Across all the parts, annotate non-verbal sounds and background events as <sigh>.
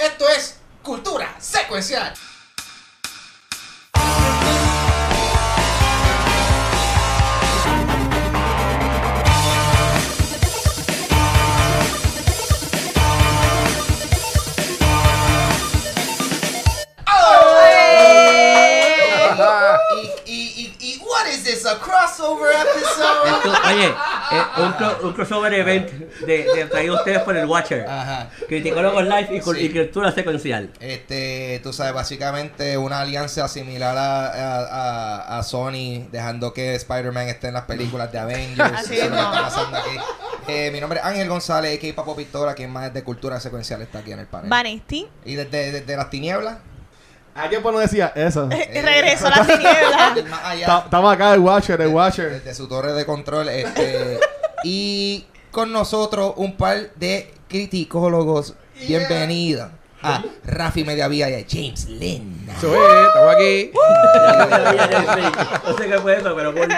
Esto es Cultura Secuencial. Y, y, y, y, what is this, a crossover episode? Esto- oye, eh, un, cro- un crossover event de, de traído ustedes por el Watcher. Ajá. Criticólogos Live y, Sí. y cultura secuencial. Este, tú sabes, básicamente una alianza similar a, a, a- a Sony, dejando que Spider-Man esté en las películas de Avengers. Mismo. está pasando aquí. Eh, mi nombre es Ángel González, que Papo Pistola, quien más es de cultura secuencial está aquí en el panel. Vanesti. Y desde, desde las tinieblas, Alguien pues no decía eso. Eh, Regresó a <laughs> allá, Ta- Estamos acá, el Watcher, el Watcher. desde su torre de control. Este, <laughs> y con nosotros un par de criticólogos. Bienvenidos a Rafi Mediavía y a James Lynn. Eso es, estamos aquí. <laughs> no sé qué fue eso, pero cool.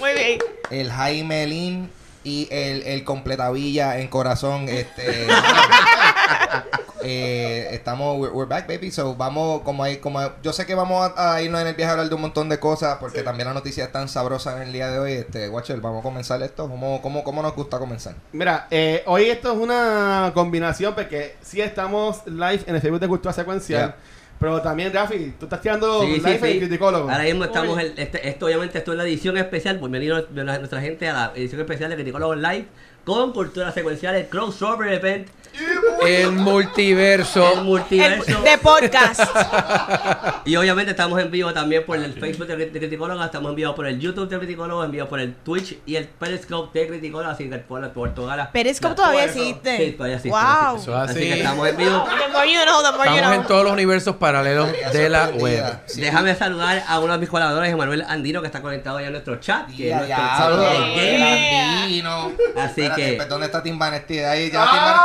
Muy bien. el Jaime Lin y el, el Completavilla en corazón. Este, <laughs> eh, estamos, we're, we're back, baby. So vamos, como hay, como yo sé que vamos a, a irnos en el viaje a hablar de un montón de cosas, porque también la noticia es tan sabrosa en el día de hoy. Este, Watcher, vamos a comenzar esto. ¿Cómo, cómo, cómo nos gusta comenzar? Mira, eh, hoy esto es una combinación porque sí estamos live en el Facebook de Cultura Secuencial. Yeah. Pero también, Rafi, tú estás tirando Sí, sí, live en sí. Criticólogo. Ahora mismo estamos en, este, esto obviamente esto es la edición especial, pues bienvenido nuestra gente a la edición especial de Criticólogos Live con cultura secuencial, el crossover event, El multiverso. el multiverso. El- de podcast. <laughs> Y obviamente estamos en vivo también por el Facebook de, de Criticólogos, estamos en vivo por el YouTube de Criticólogos, en vivo por el Twitch y el Periscope de Criticólogos, así que por, por toda la... Periscope todavía existe. Sí, todavía existe, Wow. Eso Así así. que estamos en vivo. Estamos en todos los universos paralelos de la web. Sí. Déjame saludar a uno de mis colaboradores, Emanuel Andino, que está conectado ya en nuestro chat. Que es Ya, nuestro ya, saludos. el Yeah. Andino. Así Espérate, que- pues, ¿Dónde está Tim Vanesti? Ahí, ya ¡Ah!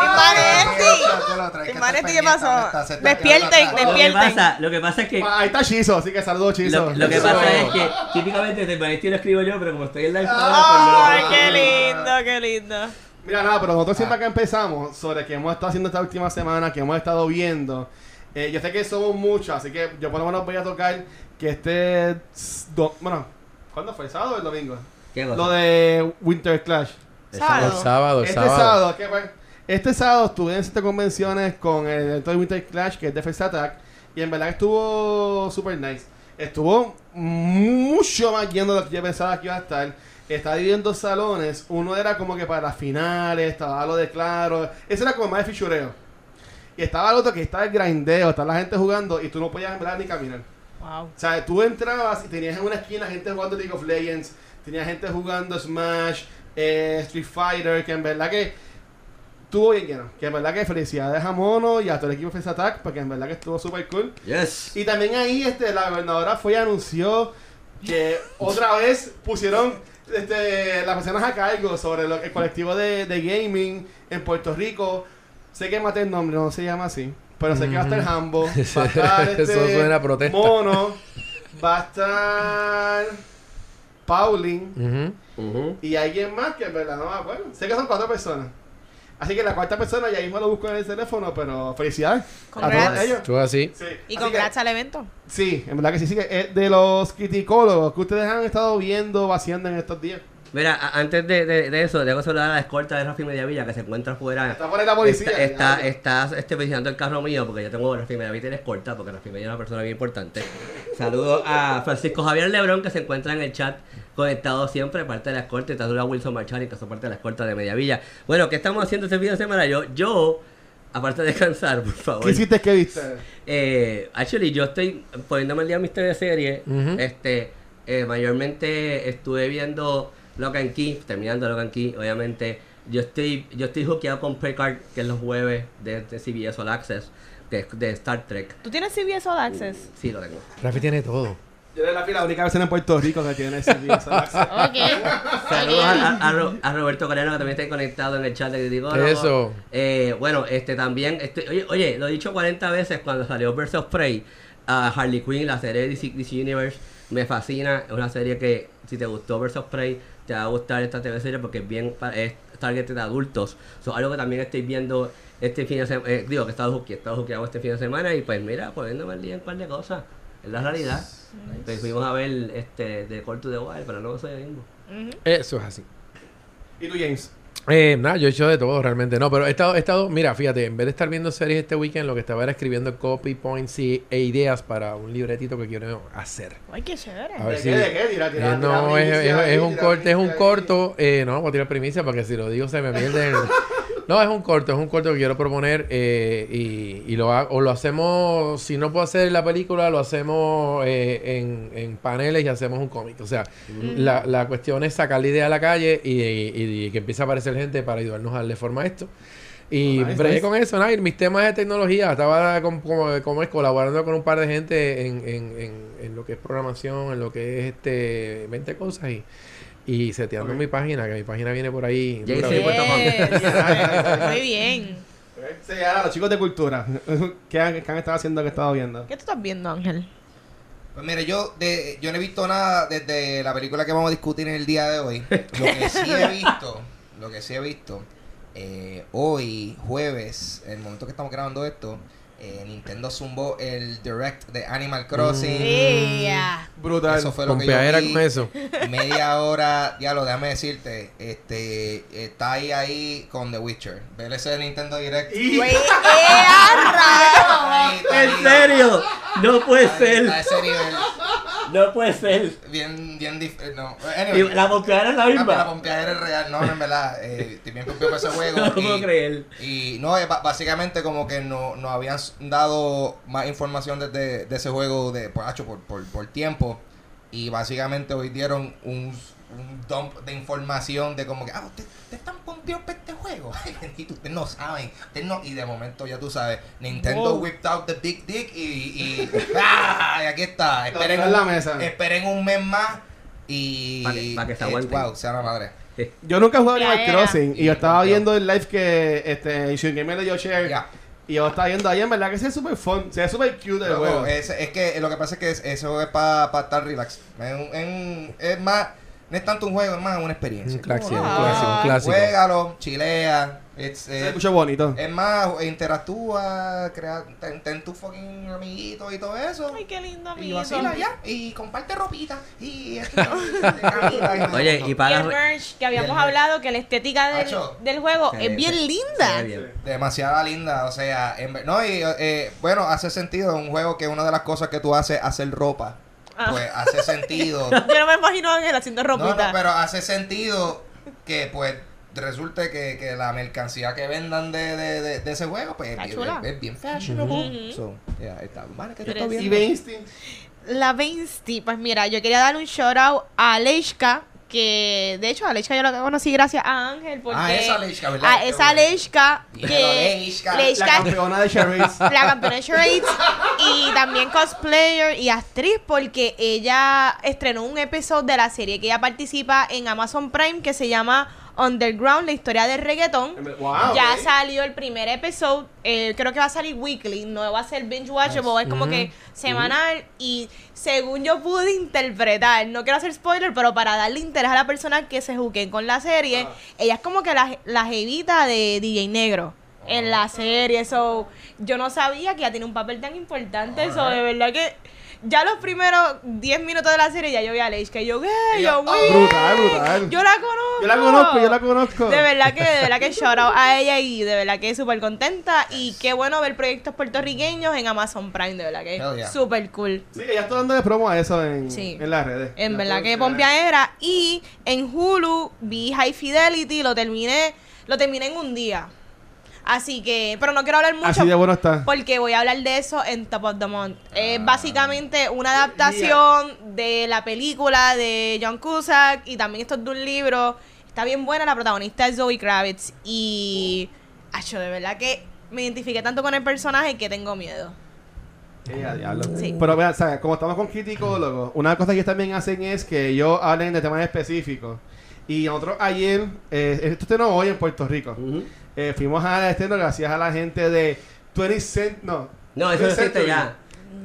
Vanesti, ¿qué pasó? Despierten, Lo que, despierten. pasa, lo que pasa es que... Ah, Ahí está Chizo, así que saludos, Chizo. Lo, lo que pasa es que típicamente de Vanesti lo escribo yo, pero como estoy en Ay, pues no lo qué lindo, qué lindo. Mira, nada, pero nosotros Ah. siempre acá empezamos sobre que hemos estado haciendo esta última semana, que hemos estado viendo. Eh, yo sé que somos muchos, así que yo por lo menos voy a tocar que este... do- bueno, ¿cuándo fue? ¿El sábado o el domingo? ¿Qué? Lo de Winter Clash. El Sábado. sábado, el Este sábado. sábado, ¿qué fue? Este sábado estuve en siete convenciones con el evento de Winter Clash, que es Defense Attack, y en verdad estuvo super nice. Estuvo mucho más lleno de lo que yo pensaba que iba a estar. Estaba dividiendo salones. Uno era como que para finales, estaba lo de claro. Ese era como más de fichureo. Y estaba el otro que estaba el grindeo, estaba la gente jugando y tú no podías verdad ni caminar. Wow. O sea, tú entrabas y tenías en una esquina gente jugando League of Legends, tenías gente jugando Smash, eh, Street Fighter, que en verdad que estuvo bien lleno. Que en verdad que felicidades a Mono y a todo el equipo de Face Attack, porque en verdad que estuvo super cool. Yes. Y también ahí este, la gobernadora fue y anunció que otra vez pusieron este, las personas a cargo sobre lo- el colectivo de, de gaming en Puerto Rico. Sé que maté el nombre, no se llama así. Pero sé que va a estar Hambo, <laughs> va a estar este, Eso suena a protesta. Mono, va a estar Pauline Ujú. Ujú. y alguien más que en verdad no me acuerdo. Sé que son cuatro personas. Así que la cuarta persona ya mismo lo busco en el teléfono, pero felicidades a Congrats. todos ellos. Estuvo así. Sí. Y Así congrats al evento. sí, en verdad que sí, sí que eh, de los criticólogos que ustedes han estado viendo, vaciando en estos días. Mira, a- antes de, de, de eso, debo saludar a la escolta de Rafi Mediavilla que se encuentra fuera. Está por ahí la policía. Está, está, está este, vigilando el carro mío porque yo tengo Rafi Mediavilla tiene escolta porque Rafi Mediavilla es una persona bien importante. Saludo a Francisco Javier Lebrón que se encuentra en el chat conectado siempre, parte de la escolta, y saludo a Wilson Marchani que es parte de la escolta de Mediavilla. Bueno, ¿qué estamos haciendo este fin de semana? Yo, yo, aparte de descansar, por favor. ¿Qué hiciste? ¿Qué viste? Eh, actually, yo estoy poniéndome el día a mis serie. Ujú. Este, eh, mayormente estuve viendo Lock and Key, terminando Lock and Key, obviamente. Yo estoy, yo estoy hookeado con Picard, que es los jueves de, de CBS All Access, que es de Star Trek. ¿Tú tienes CBS All Access? Sí, lo tengo. Rafi tiene todo. Yo era la, la única persona en Puerto Rico que tiene ese CBS All Access. Ok. Saludos a, a- a Ro- a Roberto Coreno que también está conectado en el chat de Criticólogo. Eso. Eh, bueno, este también, este, oye, oye, lo he dicho 40 veces cuando salió Birds of Prey, a Harley Quinn, la serie de DC, DC Universe, me fascina. Es una serie que, si te gustó Birds of Prey, te va a gustar esta TV serie porque es bien, es target de adultos. So, algo que también estoy viendo este fin de semana. digo que estaba juqueado, estaba juqueado este fin de semana y pues mira, poniéndome al día en par de cosas. Es la realidad. Pues fuimos a ver este de Call to the Wild, pero no soy mismo. Ujú. Eso es así. ¿Y tú, James? Eh, nada, yo he hecho de todo realmente. No, pero he estado, he estado, mira, fíjate, en vez de estar viendo series este weekend, lo que estaba era escribiendo copy points y, e ideas para un libretito que quiero hacer. Ay, qué chévere. A ver ¿De si. qué? ¿De qué? Tira, tira, Eh, tira no, es, primicia es- ahí, es un tira corte, es un corto. Eh, no, voy a tirar primicia porque si lo digo se me pierde. <laughs> No, es un corto, es un corto que quiero proponer eh, y, y lo ha- o lo hacemos, si no puedo hacer la película, lo hacemos eh, en, en paneles y hacemos un cómic. O sea, la, la cuestión es sacar la idea a la calle y, y- y que empiece a aparecer gente para ayudarnos a darle forma a esto. Y nice, bregué nice. con eso. Y mis temas de tecnología, estaba con- como, como es, colaborando con un par de gente en, en, en, en lo que es programación, en lo que es este 20 cosas y, y seteando mi página, que mi página viene por ahí. Puesto con- Yes. Muy bien. Sí, ahora los chicos de cultura. <laughs> ¿Qué han, qué han estado haciendo que he estado viendo? ¿Qué tú estás viendo, Ángel? Pues mire, yo de, yo no he visto nada desde la película que vamos a discutir en el día de hoy. Lo que sí he <laughs> visto, lo que sí he visto, eh, hoy, jueves, en el momento que estamos grabando esto, eh, Nintendo zumbó el Direct de Animal Crossing. ¡Ea! Brutal. Eso fue lo que yo vi. con eso. Media hora, ya lo déjame decirte, este, está ahí ahí con The Witcher. Ver ese Nintendo Direct. Y- Güey, ¡ea, rayos! Ahí, está ¿En serio? No puede ser. a ese nivel. No puede ser. Bien, bien dif- eh, No. Anyway, la pompeadera es la pero la misma. pompeadera es real. No, no, en verdad. Eh, estoy bien pompeado por ese <laughs> juego. No puedo creer. y no, es ba- básicamente como que no- nos habían s- dado más información desde de ese juego de, hacho, por, por, por tiempo. Y básicamente hoy dieron un dump de información de como que, ah, ustedes ustedes están pompeados por este juego. <laughs> Bendito, ustedes no saben. Ustedes no, y de momento ya tú sabes, Nintendo Wow. whipped out the big dick y, y, <laughs> ¡ah! y aquí está. Esperen, en la un- mesa. esperen un mes más y... Pa' que- pa' que se eh. Wow, sea la madre. <laughs> Yo nunca jugué Animal Traera. Crossing y yo estaba viendo el live que este Shinigami le dio share Ya. y yo estaba viendo ahí en verdad que se ve súper fun, se ve súper cute el juego. es, es que lo que pasa es que es- eso es para estar relax. Es, un- es un- es más, no es tanto un juego, es más una experiencia. Un clásico, un Wow. clásico, un clásico. Juégalo, chilea. it's- se eh, escucha bonito. es más, interactúa, crea, ten, ten tu fucking amiguito y todo eso. Ay, qué lindo, y amigo. vacila ya. Y comparte ropita. Y esto, <laughs> y- Oye, y Y para. el merch que habíamos hablado, que la estética del, del juego es bien se- linda. Se ve bien. Demasiada linda, o sea, en no, y eh, bueno, hace sentido un juego que una de las cosas que tú haces, hacer ropa, Ah. Pues hace sentido. <laughs> Yo no me imagino a Ángel haciendo No, ropita. no, pero hace sentido que pues resulte que, que la mercancía que vendan de, de, de, de ese juego pues es, chula. es- es bien fashionable. So, yeah, está, está. Y. La Veinsti, pues mira, yo quería darle un shout out a Aleshka, que de hecho Aleshka yo la conocí gracias a Ángel, porque Ah, esa Aleshka, ¿verdad? a esa Dímelo, que Aleshka. La campeona de charades. <laughs> la campeona de charades y también cosplayer y actriz porque ella estrenó un episodio de la serie que ella participa en Amazon Prime que se llama Underground, la historia del reggaetón. Wow, ya ok. salió el primer episodio, eh, creo que va a salir weekly, no va a ser binge watchable, es como Ujú. que semanal y según yo pude interpretar, no quiero hacer spoiler, pero para darle interés a la persona que se juzguen con la serie, Ah. ella es como que la, la jevita de DJ Negro en la serie, so yo no sabía que ella tiene un papel tan importante, eso de verdad que ya los primeros 10 minutos de la serie ya yo vi a Leish, que yo, ¿qué? Yo, oh, brutal, brutal. Yo la conozco. Yo la conozco, yo la conozco. De verdad que, de verdad que shout out a ella y de verdad que súper contenta. Y qué bueno ver proyectos puertorriqueños en Amazon Prime, de verdad que yeah. súper cool. Sí, ella está dando de promo a eso en, Sí. en las redes. En verdad que se- pompeadera. Y en Hulu vi High Fidelity, lo terminé, lo terminé en un día. Así que, pero no quiero hablar mucho Así de bueno está. porque voy a hablar de eso en Top of the Month. Es Ah. básicamente una adaptación de la película de John Cusack y también esto es de un libro. Está bien buena, la protagonista es Zoe Kravitz y... Acho, de verdad que me identifiqué tanto con el personaje que tengo miedo. Sí, diablo. Sí. Pero vean, ¿sabes? como estamos con criticólogos, una cosa que ellos también hacen es que ellos hablen de temas específicos. Y nosotros ayer, eh, esto usted no hoy en Puerto Rico. Eh, fuimos a este gracias a la gente de 20 Cent, no. No, eso 20th existe ya.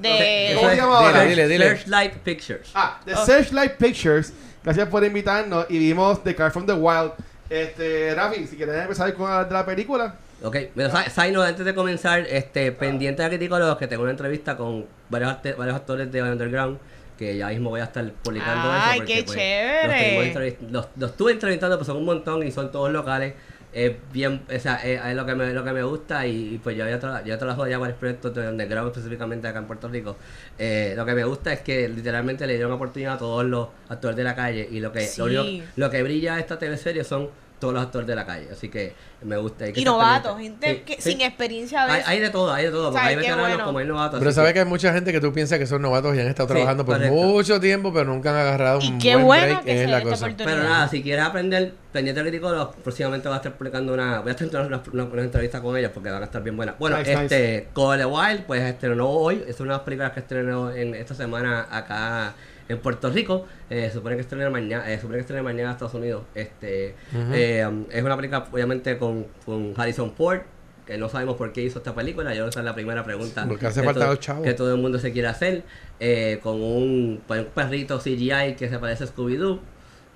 De... ¿Cómo se llama ahora? Dile, dile. Searchlight Pictures. Ah, de Oh. Searchlight Pictures. Gracias por invitarnos y vimos The Car from the Wild. Este, Rafi, si quieres empezar con la, de la película. Ok, pero sa- side note, antes de comenzar, este, pendiente de Criticólogos, que tengo una entrevista con varios, arte- varios actores de Underground, que ya mismo voy a estar publicando Ay, eso. porque, qué pues, chévere. Los, los, los estuve entrevistando, pues son un montón y son todos locales. Es bien, o sea, es, es lo que me, lo que me gusta y, y, pues yo ya, tra yo trabajo ya varios proyectos de Underground específicamente acá en Puerto Rico. Eh, lo que me gusta es que literalmente le dieron oportunidad a todos los actores de la calle y lo que, Sí. lo, único- lo que brilla esta teleserie son todos los actores de la calle. Así que me gusta. hay que Y novatos, gente Sí, que sí. sin experiencia a Hay, veces. hay de todo, hay de todo. Porque ¿Sabes hay veteranos bueno? como hay novatos. Pero sabes que- que hay mucha gente que tú piensas que son novatos y han estado Sí, trabajando por correcto. mucho tiempo, pero nunca han agarrado Y un qué buen bueno break, que es se la cosa. oportunidad. Pero nada, si quieres aprender, pendiente crítico, los- próximamente voy a estar publicando una. Voy a estar una, una, una entrevista con ellos porque van a estar bien buenas. Bueno, Nice, este, Code Wild, pues estrenó hoy. Es una de las películas que estrenó en esta semana acá en Puerto Rico. Eh, supone que estrena mañana, eh, supone que estrena mañana en Estados Unidos. Este, eh, um, es una película, obviamente, con, con Harrison Ford. Que no sabemos por qué hizo esta película. Yo esa es la primera pregunta. Porque hace falta los chavos. Que todo el mundo se quiere hacer. eh, con un, un perrito CGI que se parece a Scooby-Doo.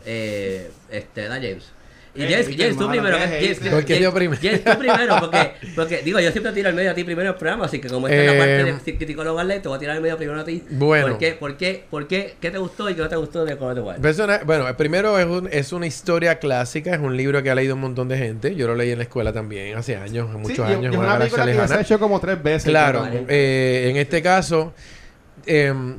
Eh, este, da James. Y viste, James, tú primero. ¿Por qué dio primero? James, tú primero, porque, porque, digo, yo siempre tiro al medio a ti primero en el programa, así que como esta es la parte Eh, de criticólogo Garlet, te voy a tirar al medio primero a ti. Bueno. ¿Por qué, por qué, por qué, qué te gustó y qué no te gustó de Color de Wild? Una- bueno, primero es, un- es una historia clásica, es un libro que ha leído un montón de gente. Yo lo leí en la escuela también, hace años, muchos años, es una película que se ha hecho como tres veces. Claro, eh, en este caso, em,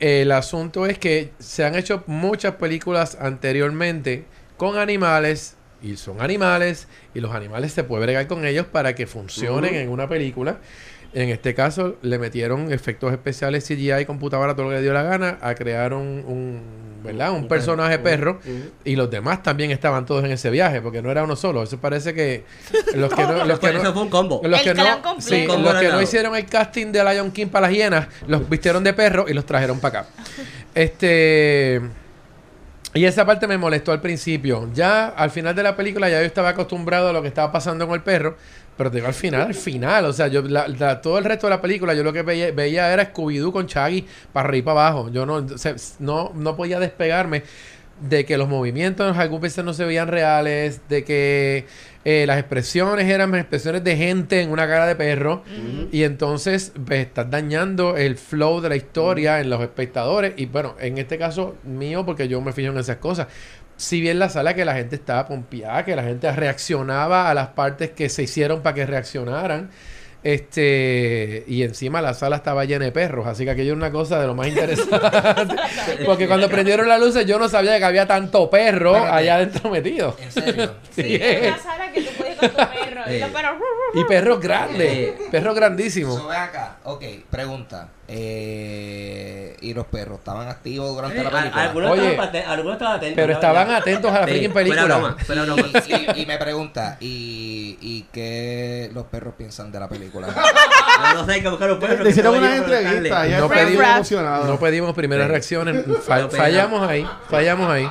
el asunto es que se han hecho muchas películas anteriormente con animales y son animales y los animales se puede bregar con ellos para que funcionen en una película. En este caso le metieron efectos especiales CGI y computadora todo lo que le dio la gana a crear un, un, ¿verdad? un personaje perro. y los demás también estaban todos en ese viaje porque no era uno solo. Eso parece que <laughs> los que no, los que Eso no, fue un combo. los El que no, completo. sí, Combo los que no ganado. hicieron el casting de Lion King para las hienas, los vistieron de perro y los trajeron para acá. Este y esa parte me molestó al principio. Ya al final de la película ya yo estaba acostumbrado a lo que estaba pasando con el perro, pero te digo al final, al final, o sea, yo la- todo el resto de la película yo lo que veía, era Scooby-Doo con Shaggy para arriba y para abajo. Yo no, o sea, no no podía despegarme de que los movimientos algunas veces no se veían reales, de que eh, las expresiones eran expresiones de gente en una cara de perro, y entonces pues, estás dañando el flow de la historia en los espectadores, y bueno, en este caso mío, porque yo me fijo en esas cosas. Si bien la sala que la gente estaba pompeada, que la gente reaccionaba a las partes que se hicieron para que reaccionaran, este y encima la sala estaba llena de perros, así que aquello era una cosa de lo más interesante. <laughs> Porque cuando prendieron las luces yo no sabía que había tanto perro Espérate. allá adentro metido. ¿En serio? <laughs> Sí. Es una sala que tú puedes ir con tu perro. Y los perros. Y perros <laughs> grandes, perros grandísimos. So, acá. Ok, pregunta. Eh, ¿Y los perros estaban activos durante Eh, la película? algunos, Oye, estaban, algunos estaban atentos. Pero estaban atentos a la freaking película. broma, <laughs> y, y me pregunta, ¿y, ¿y qué los perros piensan de la película? <laughs> No sé, hay que buscar un perro. Le hicieron una entrevista No no pedimos-. No pedimos primeras reacciones. Fallamos ahí, fallamos ahí.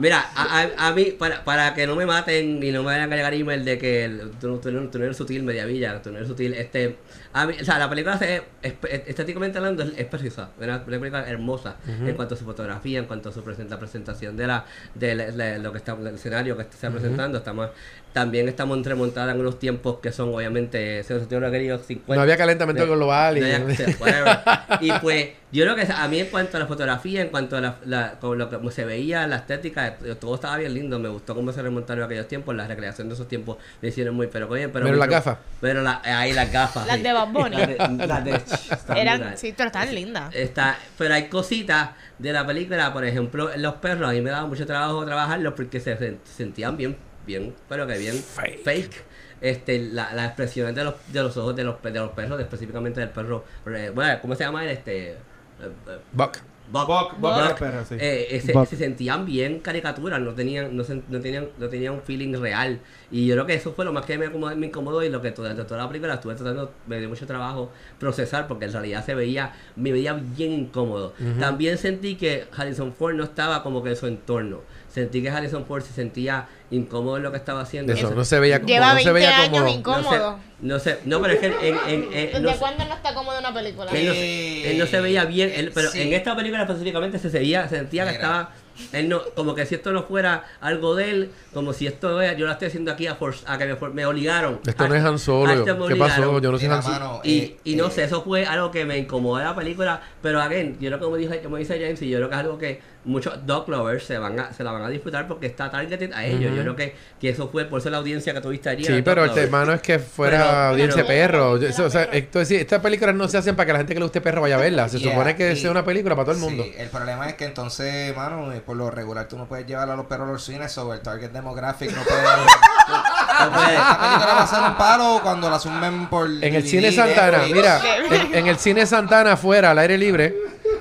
Mira, a, a, a mí, para, para que no me maten y no me vayan a llegar email de que el, tú, tú, tú no eres sutil, media villa, tú no eres sutil, este, a mí, o sea, la película se, es- es- estéticamente hablando es, es preciosa, es una película hermosa en cuanto a su fotografía, en cuanto a su presenta, presentación de la, de la- lo que está, el escenario que está presentando, estamos, también estamos remontada en unos tiempos que son obviamente, se nos querido 50. No había calentamiento de- global y- no <laughs> y pues yo creo que a mí en cuanto a la fotografía, en cuanto a la, la- con lo que como se veía, la estética, todo estaba bien lindo. Me gustó cómo se remontaron aquellos tiempos, la recreación de esos tiempos le hicieron muy, pero bien, pero Pero las gafas. Pero la, eh, ahí las gafas. Las sí. de Bad Bunny. <laughs> Las de, las de- <laughs> están Eran, sí, pero estaban lindas. Está, pero hay cositas de la película, por ejemplo, los perros, a mí me daba mucho trabajo trabajarlos porque se, se sentían bien, bien, pero que bien Fake. fake. Este, la- las expresiones de los, de los ojos de los, de los perros, específicamente del perro, eh, bueno, ¿cómo se llama él? Este, eh, eh, Buck. Buck. Buck, Buck Buck. era el perro, sí. Eh, eh, se, Buck. se sentían bien caricaturas, no tenían, no, se- no tenían, no tenían un feeling real. Y yo creo que eso fue lo más que me incomodó, me incomodó y lo que durante toda la película estuve tratando, me dio mucho trabajo procesar porque en realidad se veía, me veía bien incómodo. También sentí que Harrison Ford no estaba como que en su entorno. Sentí que Harrison Ford se sentía incómodo en lo que estaba haciendo. Eso, Eso- no se veía como, Lleva no 20 se veía años incómodo. No sé, no, sé, no, pero es que en, en- en- ¿Desde no cuándo no está cómodo una película? él no, se- él no se veía bien, él- pero Sí. en esta película específicamente se, veía, se sentía que Mira. estaba Él no, como que si esto no fuera algo de él, como si esto era, yo lo estoy haciendo aquí a, force- a que me, me obligaron. Esto no es Han Solo. ¿Qué pasó? Yo no soy Han Solo. Y, eh, y no eh, sé, eso fue algo que me incomodó de la película, pero again, yo creo que como dice, como dice James, y yo creo que es algo que muchos dog lovers se van a, se la van a disfrutar porque está targeted a ellos. Yo creo que, que eso fue, por eso la audiencia que tuviste allí. Sí, pero el tema no es que fuera Pero- audiencia pero- perro. Yo- eso, o sea, esto es decir, estas películas no se hacen para que la gente que le guste perro vaya a verlas. Se Yeah, supone que y- sea una película para todo el mundo. Sí, el problema es que entonces, mano, eh, por lo regular tú no puedes llevar a los perros a los cines sobre el target demographic. No puedes. No puede. <laughs> Esta película va a ser un palo cuando la sumen por. En el cine Santana, mira, en, en el cine Santana afuera, al aire libre.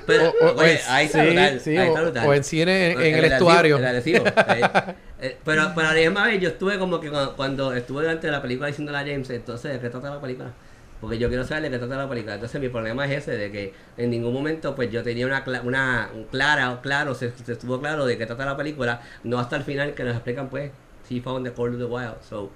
Pero, o, o- oye, en- ahí está sí, brutal, sí, ahí o- está brutal. o en cine en, en el, adhesivo, estuario. el adhesivo, <laughs> eh, eh, pero, pero a la misma vez yo estuve como que cuando, cuando estuve delante de la película diciendo a James, entonces, ¿de qué trata la película? Porque yo quiero saber de qué trata la película. Entonces mi problema es ese, de que en ningún momento pues yo tenía una, cla- una un clara, claro, se, se estuvo claro de qué trata la película, no hasta el final que nos explican pues, She found the Call of the Wild. So,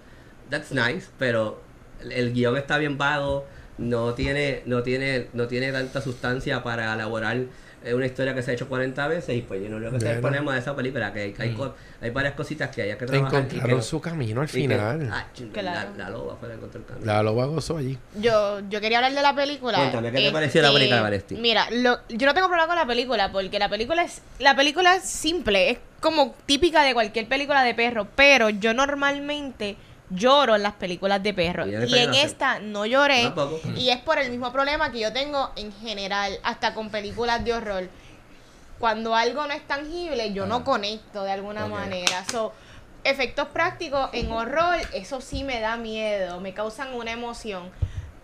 that's nice, pero el, el guion está bien vago, no tiene, no tiene, no tiene tanta sustancia para elaborar eh, una historia que se ha hecho 40 veces y pues yo no creo que Bueno. problema de esa película, que hay, hay, co- hay varias cositas que hay que trabajar. y que Encontraron su camino al que- final. ah, Claro. la, la loba fue la que encontró el camino. La loba gozó allí. Yo, yo quería hablar de la película. Cuéntame, ¿qué te pareció la película, Valesti? Mira, lo- yo no tengo problema con la película porque la película es la película es simple, es como típica de cualquier película de perro, pero yo normalmente lloro en las películas de perro Y en esta y yo en no sé. esta no lloré y es por el mismo problema que yo tengo en general hasta con películas de horror. Cuando algo no es tangible, yo Ah. no conecto de alguna manera. So, efectos prácticos en horror, eso sí me da miedo, me causan una emoción.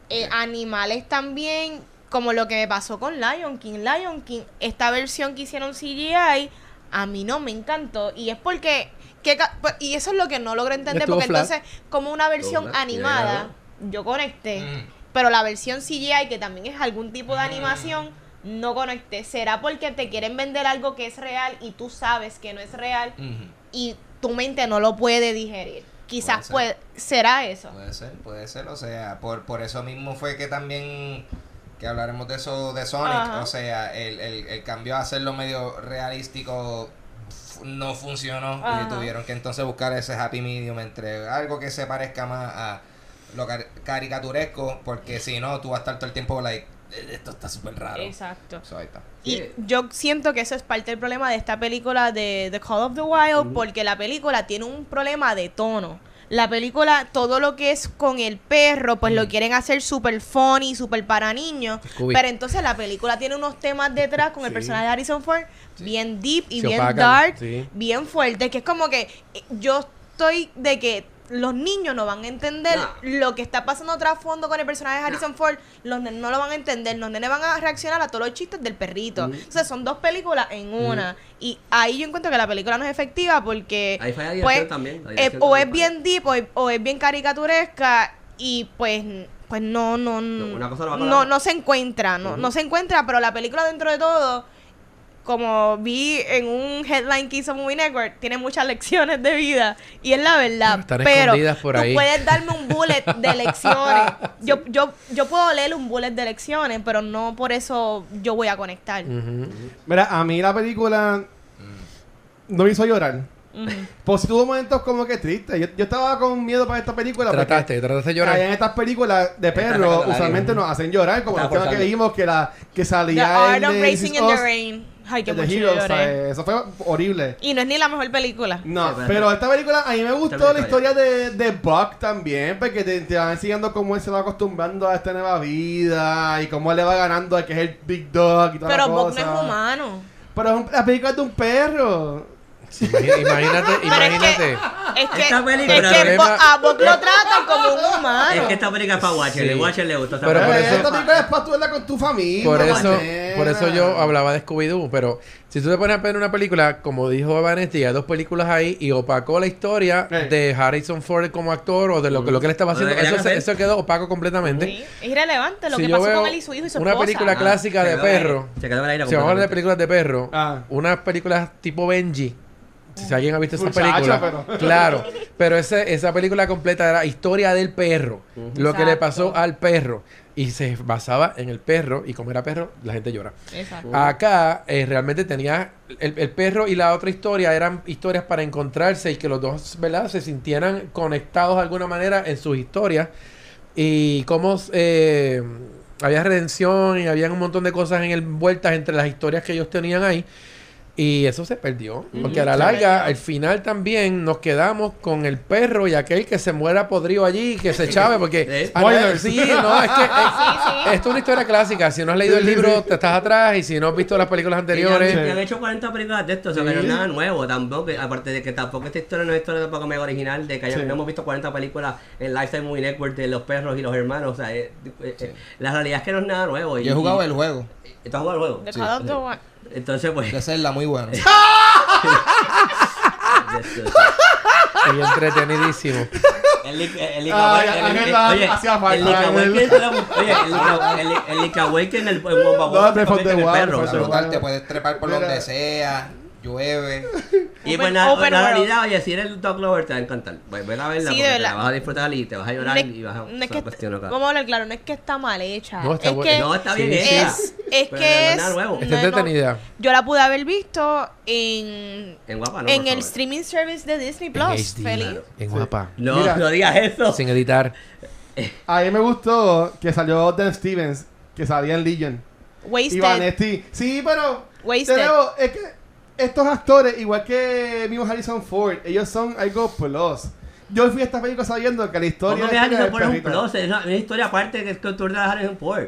Eh, animales también, como lo que me pasó con Lion King. Lion King, esta versión que hicieron CGI, a mí no me encantó. Y es porque, pues, y eso es lo que no logro entender, porque flat. entonces, como una versión flat, animada, yo conecté, Mm. pero la versión CGI, que también es algún tipo de Mm. animación, no conecté. ¿Será porque te quieren vender algo que es real y tú sabes que no es real Ujú. y tu mente no lo puede digerir? Quizás Puede puede, será eso. Puede ser, puede ser, o sea, por, por eso mismo fue que también, que hablaremos de eso de Sonic, Ajá. o sea, el, el, el cambio a hacerlo medio realístico no funcionó Ajá. y tuvieron que entonces buscar ese happy medium entre algo que se parezca más a lo car- caricaturesco, porque si no, tú vas a estar todo el tiempo like, "Eh, esto está súper raro. Exacto. So, ahí está. Y yo siento que eso es parte del problema de esta película de The Call of the Wild, porque la película tiene un problema de tono. La película, todo lo que es con el perro, pues lo quieren hacer super funny, super para niños. Scooby. Pero entonces la película tiene unos temas detrás con el personaje de Harrison Ford bien deep y Se bien opacan, dark, sí. bien fuerte, que es como que eh, yo estoy de que los niños no van a entender lo que está pasando trasfondo con el personaje de Harrison Ford, los nenes no lo van a entender, los nenes van a reaccionar a todos los chistes del perrito. Mm. O sea, son dos películas en una. Y ahí yo encuentro que la película no es efectiva porque Ahí falla la pues, también. la eh, o es bien deep o es, o es bien caricaturesca y pues pues no no No, una cosa no no se encuentra, no, no se encuentra, pero la película dentro de todo como vi en un headline que hizo Movie Network, tiene muchas lecciones de vida y es la verdad. Están pero escondidas por tú ahí. puedes darme un bullet de <laughs> lecciones. Yo, yo, yo puedo leer un bullet de lecciones, pero no por eso yo voy a conectar. Mira, a mí la película no me hizo llorar. Ujú. Pues sí tuvo momentos como que tristes. Yo, yo estaba con miedo para esta película. Trataste, trataste de llorar. En estas películas de perros usualmente nos hacen llorar, como la que vimos que la que The salía Art el of de Racing in the Rain. Ay, qué. Eso fue horrible. Y no es ni la mejor película. No, pero- pero esta película a mí me gustó la historia de, de Buck también, porque te, te van enseñando cómo él se va acostumbrando a esta nueva vida y cómo él le va ganando al que es el Big Dog y toda Pero la Bob no es humano. Pero es un- la película es de un perro. Imagínate, imagínate. que, es que, Esta película- es que problema- a Bob lo tratan como un humano. Es que esta película es para Watcher. Sí. El Watcher le gusta esta Pero por eso- esta película es para tú verla con tu familia. Por eso, manera. por eso yo hablaba de Scooby-Doo, pero si tú te pones a ver una película, como dijo Vanetti, hay dos películas ahí y opacó la historia Eh. de Harrison Ford como actor o de lo que, lo que él estaba haciendo. Eso, se- hacer. eso quedó opaco completamente. Sí, es irrelevante lo Si que pasó con él y su hijo y su una película clásica de perro. Se quedó en el aire Si vamos a hablar de películas de perro, Ah. unas películas tipo Benji. Si alguien ha visto esa Muchacho, película, pero- claro. Pero ese, esa película completa era historia del perro, lo que le pasó al perro. y se basaba en el perro y como era perro, la gente llora. Exacto. Acá eh, realmente tenía el, el perro y la otra historia eran historias para encontrarse y que los dos, ¿verdad? Se sintieran conectados de alguna manera en sus historias y cómo eh, había redención y había un montón de cosas en envueltas entre las historias que ellos tenían ahí. Y eso se perdió. Porque a la larga, al final también nos quedamos con el perro y aquel que se muera podrido allí, que se chave, porque... <laughs> Sí, no, es que... <laughs> es- sí. esto es una historia clásica. Si no has leído el libro, te estás atrás. Y si no has visto las películas anteriores... Y han, hecho 40 películas de esto, o sea, que no es Sí. nada nuevo tampoco. Aparte de que tampoco esta historia no es historia tampoco mega original, de que haya- Sí. no hemos visto 40 películas en Lifetime Movie Network de los perros y los hermanos. O sea, eh, eh, eh, la realidad es que no es nada nuevo. Yo he jugado el juego ¿Tú has jugado el juego? Entonces, pues. de Zelda, muy bueno. <laughs> Y entretenidísimo. El el el- la- Oye, el oye, el Bomba te puedes trepar por donde sea, llueve. <laughs> Y pues la, open la world. realidad, oye, si eres el Dog Lover te va a encantar. Pues ven a verla Sí, porque de te verdad. la vas a disfrutar y te vas a llorar No es- y vas a... no es que loca. vamos a hablar claro, no es que está mal hecha. No, está es que No, está bien Sí, hecha. es, es Pero que no es es, nada nuevo. Está no, no. entretenida. yo la pude haber visto en En guapa, no, en el favor. streaming service de Disney En Plus. HD, Feliz. En guapa. No, Mira. no digas eso. Sin editar. <laughs> A mí me gustó que salió Dan Stevens, que salía en Legion. Y Wasted. Vanetti. Sí, pero. Wasted. nuevo, es que estos actores, igual que mismo Harrison Ford, ellos son algo plus. Yo fui a esta película sabiendo que la historia ¿Cómo que esta Harrison Ford es un plus? Es una, una historia aparte que es que de Harrison Ford.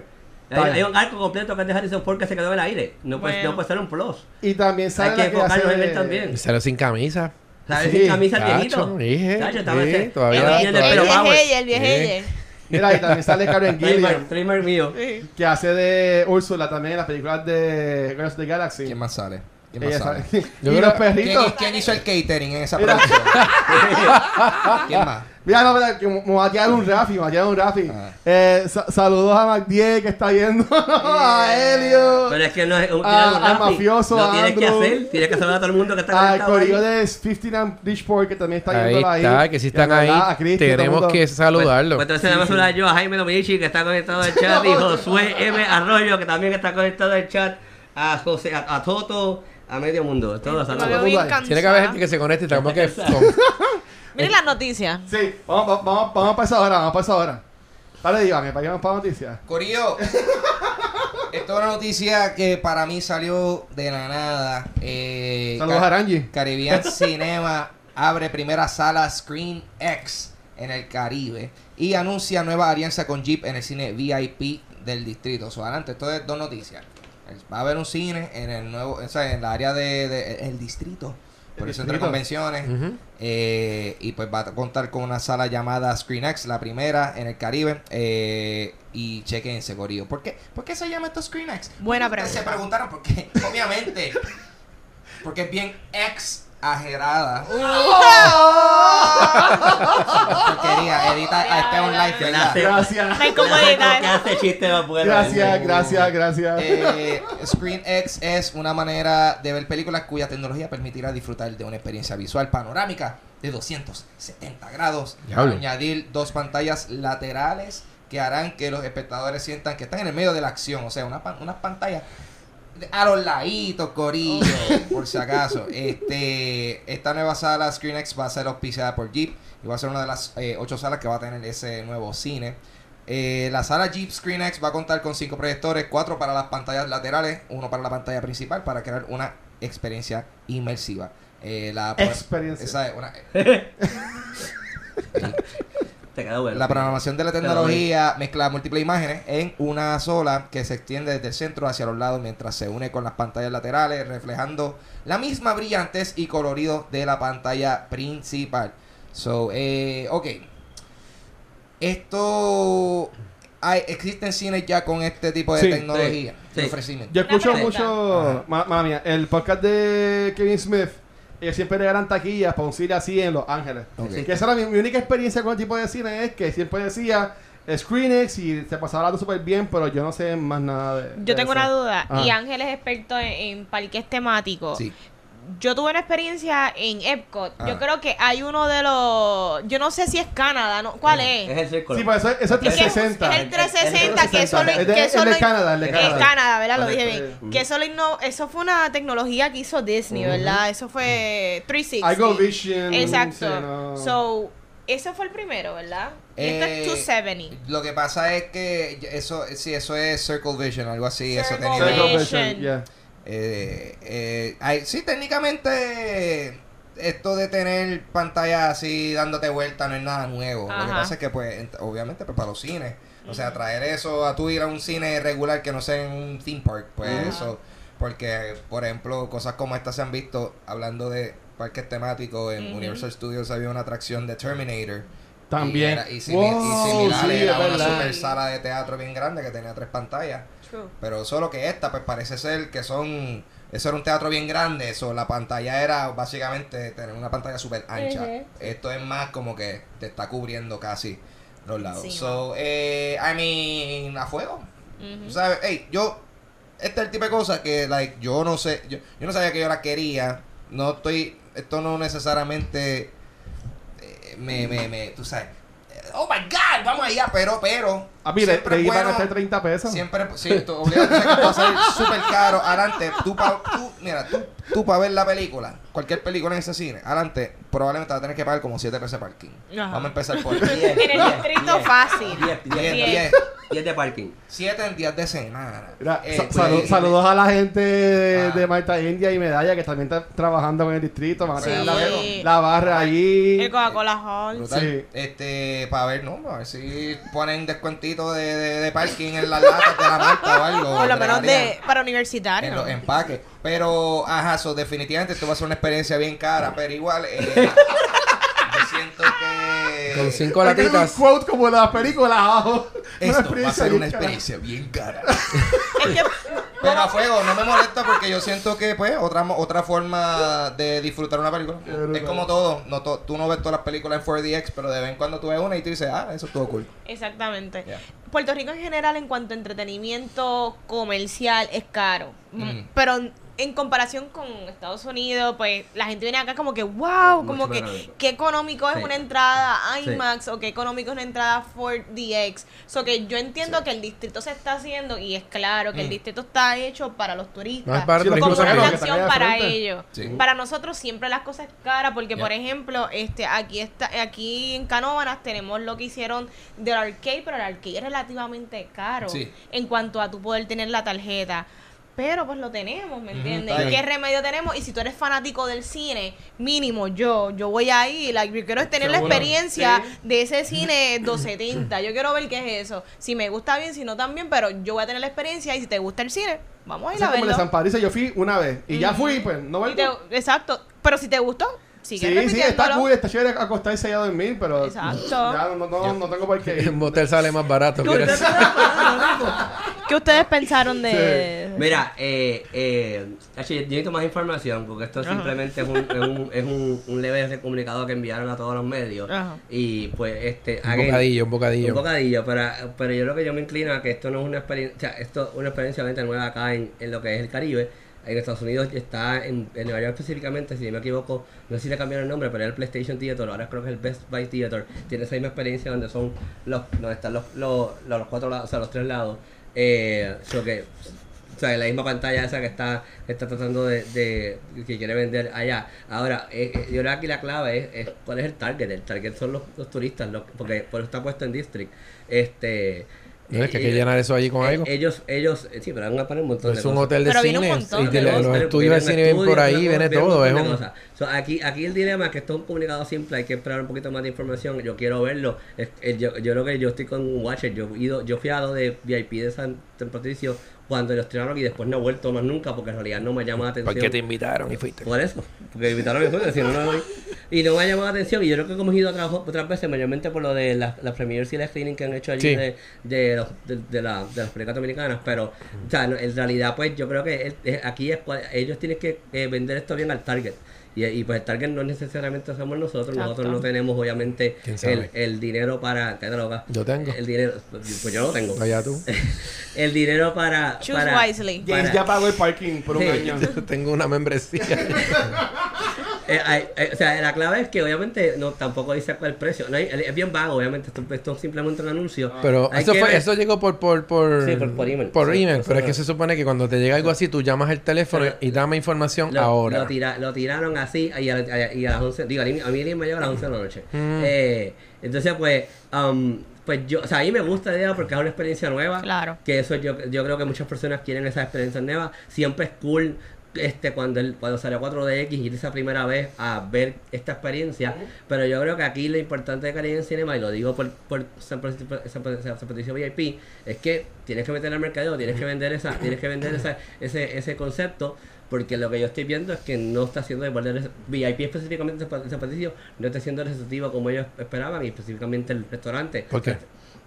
Hay, un arco completo que es de Harrison Ford que se quedó en el aire. No, puede, Bueno. no puede ser un plus. Y también sale Hay que enfocarnos en él también. Y salió sin camisa. ¿Sabes? Sí, Sin camisa el Cacho, viejito. dije, Cacho, estaba sí, ese- todavía- el del el viejeye. Mira, y también sale Karen Trademark, trademark mío. que hace de Úrsula también en las películas de Guardians of the Galaxy. ¿Quién más sale? ¿Quién más. Yo y creo- los ¿Quién, perritos. quién hizo el catering en esa producción? <laughs> ¿Quién más? Mira, no, que me me va a tirar un Rafi, me va a tirar un Rafi. Ah. Eh, sa- saludos a MacDiez que está viendo. <laughs> a Helio. Pero es que no es un, Ah, al mafioso, Lo tienes que Andrew. hacer. Tienes que saludar a todo el mundo que está Al conectado ahí. corillo de 15 and Bridgeport que también está Ahí viendo ahí. está, que si Y están a ahí, verdad, a Cristi, todo el tenemos mundo. que saludarlo. Pues entonces vamos a saludar yo a Jaime Dominici que está conectado al chat y <laughs> Josué M. Arroyo que también está conectado al chat. A José, a, a Toto, a medio mundo. Saludos. bien Tiene que haber gente que se conecte y tenemos que... <laughs> Miren las noticias. Sí, vamos, vamos, vamos, vamos para esa hora, vamos para esa hora. Dale, Iván, para ir para noticias. Corillo, <laughs> esto es una noticia que para mí salió de la nada. Eh, Saludos a Aranji. Caribbean <laughs> Cinema abre primera sala Screen X en el Caribe y anuncia nueva alianza con Jeep en el cine VIP del distrito. So, adelante, esto es dos noticias. Va a haber un cine en el nuevo, o sea, en la área de, de- el distrito, por El el centro de convenciones. Eh, y pues va a contar con una sala llamada ScreenX, la primera en el Caribe. Eh, y chequense, Corillo. ¿Por qué, ¿Por qué se llama esto ScreenX? Buena Ustedes Se pregunta. preguntaron por qué. Obviamente. Porque es bien exagerada. <laughs> Porquería. Edita a este on live, ¿verdad? Gracias. No hay como editar. hace chiste. Gracias, gracias, gracias. Eh, ScreenX es una manera de ver películas cuya tecnología permitirá disfrutar de una experiencia visual panorámica de 270 grados. Diablo. Añadir dos pantallas laterales que harán que los espectadores sientan que están en el medio de la acción. O sea, una, pan- unas pantallas a los laditos, corillo, <laughs> por si acaso. Este, esta nueva sala ScreenX va a ser auspiciada por Jeep y va a ser una de las eh, ocho salas que va a tener ese nuevo cine. Eh, la sala Jeep ScreenX va a contar con cinco proyectores, cuatro para las pantallas laterales, uno para la pantalla principal para crear una experiencia inmersiva. Eh, la, Experiencia. esa es una- <laughs> <laughs> Te quedó bueno. la programación de la tecnología mezcla múltiples imágenes en una sola que se extiende desde el centro hacia los lados mientras se une con las pantallas laterales, reflejando la misma brillantez y colorido de la pantalla principal. So, eh, ok. Esto. Hay, existen cines ya con este tipo de Sí, tecnología, sí, de sí. ofrecimiento. Yo escucho mucho, ma- mía, el podcast de Kevin Smith. Ellos siempre le ganan taquillas para un cine así en Los Ángeles. Que esa era mi, mi única experiencia con el tipo de cine es que siempre decía ScreenX y se pasaba hablando súper bien, pero yo no sé más nada de. Yo de tengo eso. una duda. Ah. Y Ángel es experto en, en parques temáticos. Sí. Yo tuve una experiencia en Epcot. Ah. Yo creo que hay uno de los. Yo no sé si es Canadá, ¿no? ¿Cuál es? Es el círculo. Sí, pues eso, eso es Es que es 360. el 360 que Es solo de- que es de solo Canadá, el de es Canadá. Canadá, ¿verdad? Lo dije bien. Que solo inno- eso fue una tecnología que hizo Disney, ¿verdad? Eso fue 360. Algo Vision. Exacto. So, ese fue el primero, ¿verdad? Y este Eh, es 270. Lo que pasa es que eso, sí, eso es Circle Vision, algo así. eso tenía. Circle Vision. Vision, yeah. Eh, eh, hay- sí, técnicamente esto de tener pantalla así dándote vuelta no es nada nuevo. Lo que pasa es que, pues, ent- obviamente, pues para los cines. O sea, traer eso a tú ir a un cine regular que no sea en un theme park, pues Ajá. eso. Porque, por ejemplo, cosas como estas se han visto hablando de parques temáticos. En. Universal Studios había una atracción de Terminator. También. Y, era- y, simi- Wow, y similar, sí, era una verdad. super sala de teatro bien grande que tenía tres pantallas. True. Pero solo que esta, pues parece ser que son. Eso era un teatro bien grande. Eso, la pantalla era básicamente tener una pantalla súper ancha. Esto es más como que te está cubriendo casi los lados. Sí, so, eh, I mean, a fuego. ¿Sabes? Hey, yo. Este es el tipo de cosas que, like, yo no sé. Yo, yo no sabía que yo la quería. No estoy. Esto no necesariamente. Me, me, me. Tú sabes. Oh my god, vamos allá. Pero, pero. Ah, mire, siempre le a bueno- gastar 30 pesos. Siempre, sí, tú, sabes que va a salir súper caro. Adelante, tú, pa, tú mira, tú, tú para ver la película, cualquier película en ese cine, adelante, probablemente vas a tener que pagar como 7 pesos de parking. Ajá. Vamos a empezar por <laughs> Diez, En el distrito fácil. diez, diez, 10, Diez. 10, 10 de parking. 7 en días de semana. Mira, Eh, sa- pues, saludos a la gente de, Ah. de Marta India y Medalla que también está trabajando en el distrito. Van a tener Sí. la, la barra allí. El Coca-Cola Hall. Sí. Este, para ver, ¿no? A ver si ponen descuentito de, de, de parking en las latas de la marca o algo. Por lo menos de para universitarios. en los empaques. Pero, ajá, so, definitivamente esto va a ser una experiencia bien cara, pero igual, eh, <laughs> yo siento que... Con cinco latitas. un quote como de las películas abajo. <laughs> Esto va a ser una experiencia bien cara. Es que <laughs> Pero a fuego, no me molesta porque yo siento que, pues, otra, mo- otra forma de disfrutar una película. Es como todo. No to- tú no ves todas las películas en 4DX, pero de vez en cuando tú ves una y tú dices, ah, eso estuvo cool. Exactamente. Yeah. Puerto Rico en general en cuanto a entretenimiento comercial es caro. Mm. Pero en comparación con Estados Unidos, pues la gente viene acá como que, wow, como Mucho que qué económico es Sí. una entrada Sí. IMAX o qué económico es una entrada 4DX. So que yo entiendo que el distrito se está haciendo y es claro que el Mm. distrito está hecho para los turistas. No es para Sí, los como una al para ellos. Sí. Para nosotros siempre las cosas es cara porque Yeah. por ejemplo, este aquí está aquí en Canóvanas tenemos lo que hicieron del arcade, pero el arcade es relativamente caro Sí. en cuanto a tu poder tener la tarjeta. Pero pues lo tenemos, ¿me entiendes? está ¿Y bien. qué remedio tenemos? Y si tú eres fanático del cine, mínimo yo, yo voy ahí, like, yo quiero tener la experiencia Sí. de ese cine <clears throat> 270. Yo quiero ver qué es eso. Si me gusta bien, si no también, pero yo voy a tener la experiencia y si te gusta el cine, vamos a ir Ese a es como el de verlo. San Patricio, yo fui una vez y ya fui, pues no te- exacto. Pero si te gustó, sigue Sí, sí, está cool, está chévere acostarse y a dormir, pero Exacto. ya no, no, no tengo por qué. En motel sale más barato. ¿Qué ustedes pensaron de...? Mira, eh, eh, actually, yo necesito más información porque esto Ajá. simplemente es un, es un, es un, un leve comunicado que enviaron a todos los medios. Ajá. Y pues, este. Un again, bocadillo, un bocadillo. Un bocadillo, pero, pero yo lo que yo me inclino a que esto no es una experiencia, o sea, esto es una experiencia obviamente nueva acá en, en lo que es el Caribe. En Estados Unidos está en, en Nueva York específicamente, si no me equivoco, no sé si le cambiaron el nombre, pero era el PlayStation Theater, ahora creo que es el Best Buy Theater. Tiene esa misma experiencia donde son los, donde están los, los, los cuatro lados, o sea, los tres lados. Eh, que, o sea, la misma pantalla esa que está, está tratando de, de- que quiere vender allá. Ahora, eh, eh, yo creo que aquí la clave es, es cuál es el target. El target son los, los turistas, los- porque por eso está puesto en district. Este No, es que hay que llenar eso allí con eh, algo. Ellos, ellos, eh, sí, pero van a poner un montón de Es un cosas. hotel de Pero viene un cine y de los Pero estudios de cine vienen por ahí, viene todo. Es un. So, aquí, aquí el dilema es que esto es un comunicado simple, hay que esperar un poquito más de información. Yo quiero verlo. Es- es- yo, yo creo que yo estoy con un Watcher. Yo, he ido, yo fui a lo de VIP de San, San Patricio cuando lo estrenaron y después no he vuelto más nunca porque en realidad no me llama la atención. ¿Por qué te invitaron y fuiste? Por eso, porque me invitaron a mi juego, si no, no voy. Y no me ha llamado la atención. Y yo creo que hemos ido otras, otras veces, mayormente por lo de las las premiers y las screening que han hecho allí Sí. de, de, los- de, de la- de las películas dominicanas. Pero, o sea, no, en realidad, pues yo creo que el- aquí es, ellos tienen que eh, vender esto bien al target. Y, y pues el target no necesariamente somos nosotros, Exacto. nosotros no tenemos obviamente el, el dinero para... ¿Qué droga? Yo tengo. El dinero, pues yo lo tengo. Allá tú. <laughs> El dinero para... Choose para, wisely. James para- ya pagó el parking por un Sí. año. <laughs> tengo una membresía. <laughs> Eh, hay- eh, o sea, la clave es que obviamente no tampoco dice cuál el precio. No hay- es bien vago, obviamente. Esto, esto es simplemente un anuncio. Pero Hay eso fue, ver- eso llegó por por por, Sí, por- por email. por Sí, email, eso pero es no- que se supone que cuando te llega algo así tú llamas el teléfono Pero- y dame información Lo, ahora. Lo, tira- lo tiraron así y a, a- y a las 11. Digo, a mí, a mí me llega a las 11 de la noche. Mm. Eh, entonces, pues, um, pues yo, o sea, a mí me gusta la idea porque es una experiencia nueva. Claro. Que eso yo, yo creo que muchas personas quieren esas experiencias nuevas. Siempre es cool este cuando el, cuando salió 4DX y esa primera vez a ver esta experiencia. Pero yo creo que aquí lo importante de Caribe en Cinema, y lo digo por, por San Francisco VIP, es que tienes que meter al mercado, tienes que vender esa, tienes que vender esa, ese, ese concepto. Porque lo que yo estoy viendo es que no está haciendo de poner VIP específicamente en San Francisco, no está siendo receptivo como ellos esperaban y específicamente el restaurante. ¿Por qué?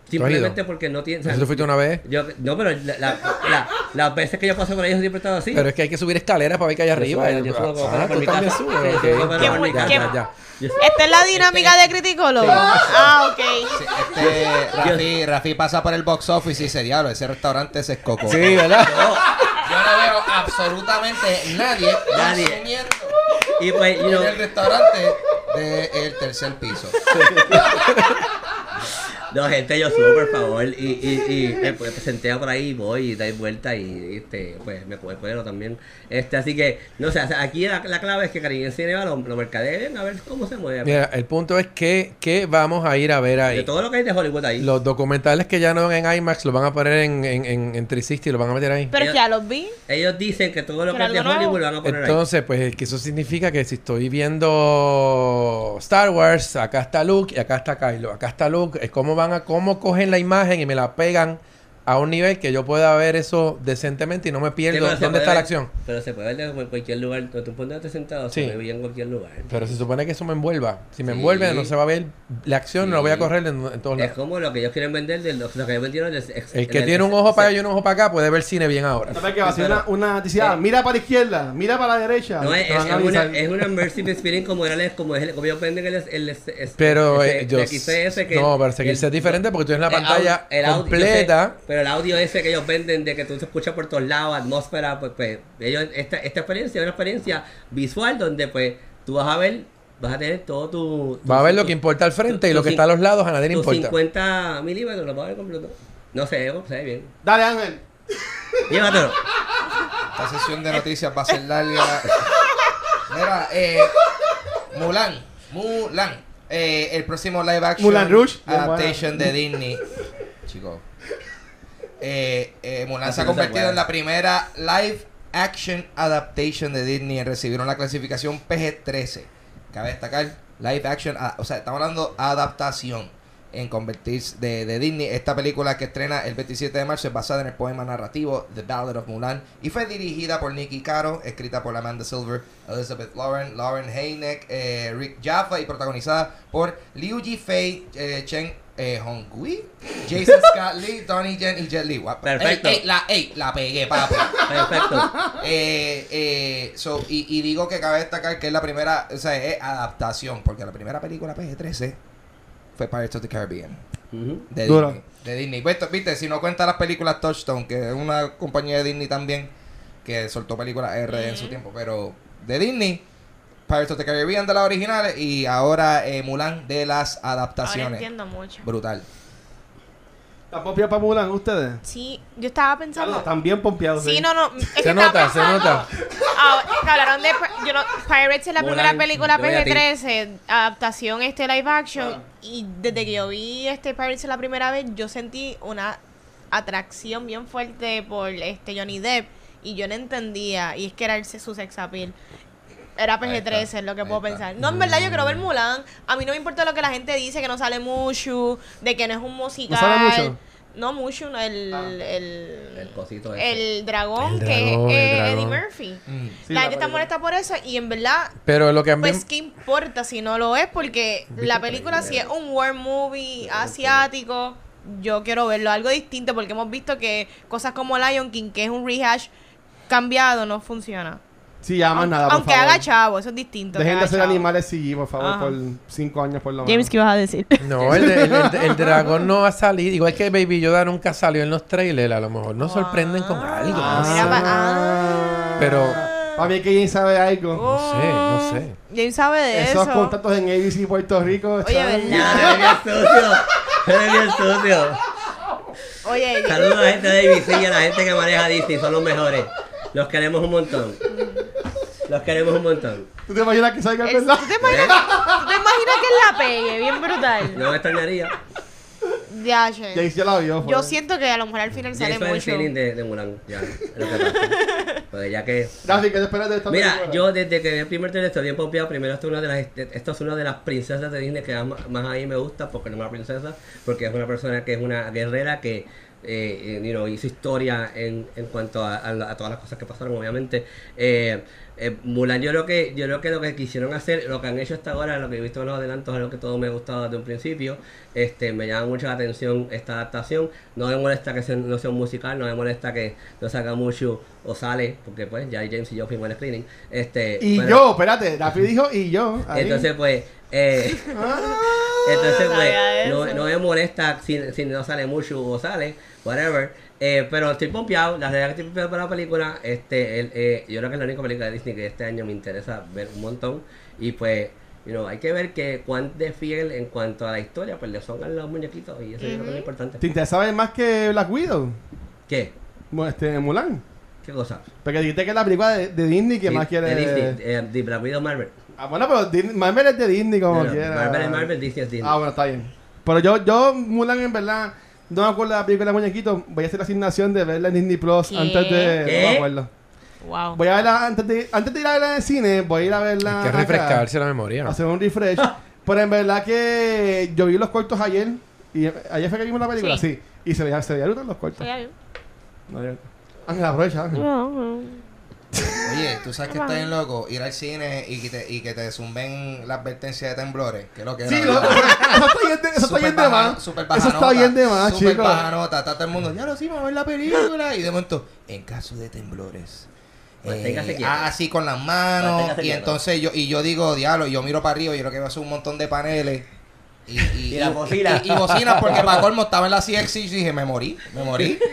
Simplemente ¿Tú has porque no tiene. o sea, ¿Eso tú fuiste una vez? yo, no, pero la, la- la- las veces que yo paso con ellos siempre he estado así. Pero es que hay que subir escaleras para ver que hay arriba. yo subo Ah, por mi casa. subes. Sí, sí, por ¿Qué- mi Ya, qué- ya, ya. Yo- Esta es la dinámica de criticólogo. Ah, ok. Sí, Este, <laughs> Rafi, Rafi pasa por el box office y dice, diablo, ese restaurante se escocó. Sí, ¿verdad? No veo absolutamente nadie, Nadie. consumiendo y pues, you know, en el restaurante del tercer piso. <laughs> no, gente, yo subo, por favor. Y, y, y me senté por ahí, voy y doy vuelta y este, pues me puedo también. Este, así que, no sé, sea, aquí la, la clave es que Caribe Cinema lo, lo mercadeen a ver cómo se mueve. Mira, el punto es que, que vamos a ir a ver de ahí. todo lo que hay de Hollywood ahí. Los documentales que ya no ven en IMAX los van a poner en, en, en, en 360 y los van a meter ahí. Pero es que ya los vi. Ellos dicen que todo lo que es de algo nuevo. Hollywood lo van a poner ahí. Entonces, pues que eso significa que si estoy viendo Star Wars, acá está Luke y acá está Kylo. Acá está Luke, es cómo van a cómo cogen la imagen y me la pegan a un nivel que yo pueda ver eso decentemente y no me Sí, pierdo se dónde puede está la acción. Pero se puede ver de cualquier lugar. Tú ponerte sentado, Sí. se ve bien en cualquier lugar. Pero se supone que eso me envuelva. Si me Sí. envuelve, no se va a ver la acción, no la voy a Sí. correr en, en todos Es lados. como lo que ellos quieren vender, de lo, lo que ellos vendieron del ex- El que tiene un ojo para allá y un ojo para acá puede ver cine bien ahora. ¿Sabes qué va a ser una, una noticia? Eh. mira para la izquierda, mira para la derecha. No, es, es, es una, es una immersive experience como era el- como, es el- como ellos venden el, el, el- el- Pero ese- eh, yo- el XS que no, pero seguirse es diferente porque tú tienes la pantalla completa. Pero el audio ese que ellos venden de que tú te escuchas por todos lados, atmósfera, pues, pues ellos, esta, esta experiencia es una experiencia visual donde pues tú vas a ver, vas a tener todo tu... tu- Va a ver lo que importa al frente y lo que está a los lados a nadie le importa. 50 milímetros, lo vas a ver completo. No sé, se ve bien. Dale, Ángel. Llévatelo. Esta sesión de noticias va a ser larga. Mira, eh, Mulan, Mulan, eh, el próximo live action Moulin Rouge. adaptation de Disney. Chicos. Eh, eh, Mulan se ha convertido en la primera live action adaptation de Disney en recibir una clasificación PG-13. Cabe destacar, live action, o sea, estamos hablando adaptación en convertirse de, de Disney. Esta película que estrena el 27 de marzo es basada en el poema narrativo The Ballad of Mulan y fue dirigida por Nicky Caro, escrita por Amanda Silver, Elizabeth Lauren, Lauren Heineck, eh, Rick Jaffa y protagonizada por Liu Jifei, eh, Chen eh, Hongui, Jason <laughs> Scott Lee, Donnie Yen y Jet Li. Guapa. Perfecto. Ey, ey, la, ey, la pegué, papi. Perfecto. <laughs> Eh, eh, so, y, y digo que cabe destacar que es la primera, o sea, es adaptación, porque la primera película PG-13 fue Pirates of the Caribbean. De Dura. Disney. De Disney. Viste, viste, si no cuenta las películas Touchstone, que es una compañía de Disney también, que soltó películas R en su tiempo, pero de Disney, Pirates of the Caribbean de las originales y ahora eh, Mulan de las Ahora adaptaciones. entiendo mucho. Brutal. ¿Están pompeados para Mulan ustedes? Sí, yo estaba pensando. están bien pompeados. Sí, no, no. Es Se nota, se nota. Ah, que hablaron de. Yo no, Pirates es la Mulan, primera película yo voy a ti. PG-13, adaptación este live action. Ah. Y desde que yo vi este Pirates la primera vez, yo sentí una atracción bien fuerte por este Johnny Depp. Y yo no entendía. Y es que era el, su sex appeal. Era Ahí está, PG-13, es lo que puedo está. pensar. No, en verdad yo quiero ver Mulan. A mí no me importa lo que la gente dice, que no sale Mushu, de que no es un musical. sale Mushu? No, Mushu, no, el, Ah. el, El cosito ese. el dragón El que es eh, Eddie. Murphy. Mm. Sí, la la gente está molesta por eso y en verdad, Pero lo que a mí... pues qué importa si no lo es porque la película si es un war movie asiático, yo quiero verlo algo distinto porque hemos visto que cosas como Lion King, que es un rehash cambiado, no funciona. Sí, ya más nada, por Aunque favor. haga chavo, eso es distinto. que Dejen de haga hacer chavo. animales CGI, por favor, Ajá. por cinco años por lo menos. James, ¿qué ibas a decir? <laughs> No, el, el, el- el <laughs> dragón no va a salir. Igual que Baby Yoda nunca salió en los trailers. A lo mejor nos sorprenden con algo. Ah, no mira sé. pa- ah. Pero- Para mí que James sabe algo. No sé, no sé. James sabe de Esos eso. contactos en ABC Puerto Rico. Oye. ¿verdad? <laughs> Eres bien sucio. Eres bien sucio. Oye, Saludos a la gente de ABC y a la gente que maneja Disney, son los mejores. Los queremos un montón. Los queremos un montón. ¿Tú te imaginas que salga es- verdad? ¿tú te imaginas, tú te imaginas que él la pegue? Bien brutal. No me extrañaría. Ya, che. James ya la vio. Yo siento que a lo mejor al final sale hizo el mucho. feeling de, de Mulan. Ya, es lo que pasa. <laughs> Porque ya que. Rafi, ¿qué te esperas de esta Mira, película? yo desde que vi el primer trailer estoy bien pompeado. Primero, esto es una de las, esto es una de las princesas de Disney que más, más a mí me gusta, porque no es una princesa, porque es una persona que es una guerrera que eh, you know, hizo historia en, en cuanto a, a la- a todas las cosas que pasaron, obviamente. Eh, eh, Mulan, yo creo que yo creo que lo que quisieron hacer, lo que han hecho hasta ahora, lo que he visto en los adelantos, es lo que todo me ha gustado desde un principio. Este, me llama mucho la atención esta adaptación. No me molesta que sea, no sea un musical, no me molesta que no salga mucho o sale, porque pues ya James y yo fuimos al screening. Este, Y yo, espérate, Rafi dijo y yo. ahí. Entonces pues, eh, Ah. entonces no pues, no, me molesta si, si no sale mucho o sale, whatever. Eh, pero estoy pompeado, la realidad que estoy pompeado por la película. Este, el, eh, yo creo que es la única película de Disney que este año me interesa ver un montón. Y pues, you know, hay que ver que cuán de fiel en cuanto a la historia, pues le son a los muñequitos. Y eso yo creo que es lo importante. ¿Te interesa ver más que Black Widow? ¿Qué? Este, Mulan. ¿Qué cosa? Porque dijiste que es la película de, de Disney que Sí, más quiere. De Disney, eh, de Black Widow Marvel. Ah, bueno, pero Disney- Marvel es de Disney como No, no, quiera. Marvel es Marvel, Disney es Disney. Ah, bueno, está bien. Pero yo, yo, Mulan, en verdad, no me acuerdo de la película de muñequitos. Voy a hacer la asignación de verla en Disney Plus ¿Qué? antes de. No ¿Qué? me acuerdo. Wow. Voy a verla antes de, antes de ir a verla en el cine. Voy a ir a verla. Hay que acá, refrescarse la memoria. Hacer un refresh. <laughs> Pero en verdad que yo vi los cortos ayer. Y ayer fue que vimos la película, sí. Sí. Y se veía, se veía brutal los cortos. No, yo- Ángel, aprovecha, Ángel. Oye, tú sabes que está bien loco ir al cine y que te, y que te zumben la advertencia de temblores. Que es lo que Sí, era, lo- ¿verdad? eso está bien de, eso está Súper bien de baja- más. súper Eso baja está nota, bien de más, súper chicos. baja nota. Está todo el mundo, ya lo sí, vamos a ver la película. Y de momento, en caso de temblores. Manténgase eh, quieto. así con las manos. Manténgase Y quieto. entonces yo, y yo digo, diablo, yo miro para arriba y yo creo que va a ser un montón de paneles. Y, y, Y la bocina. Y, y bocinas, porque para colmo estaba en la CX y dije, me morí, me morí. <laughs>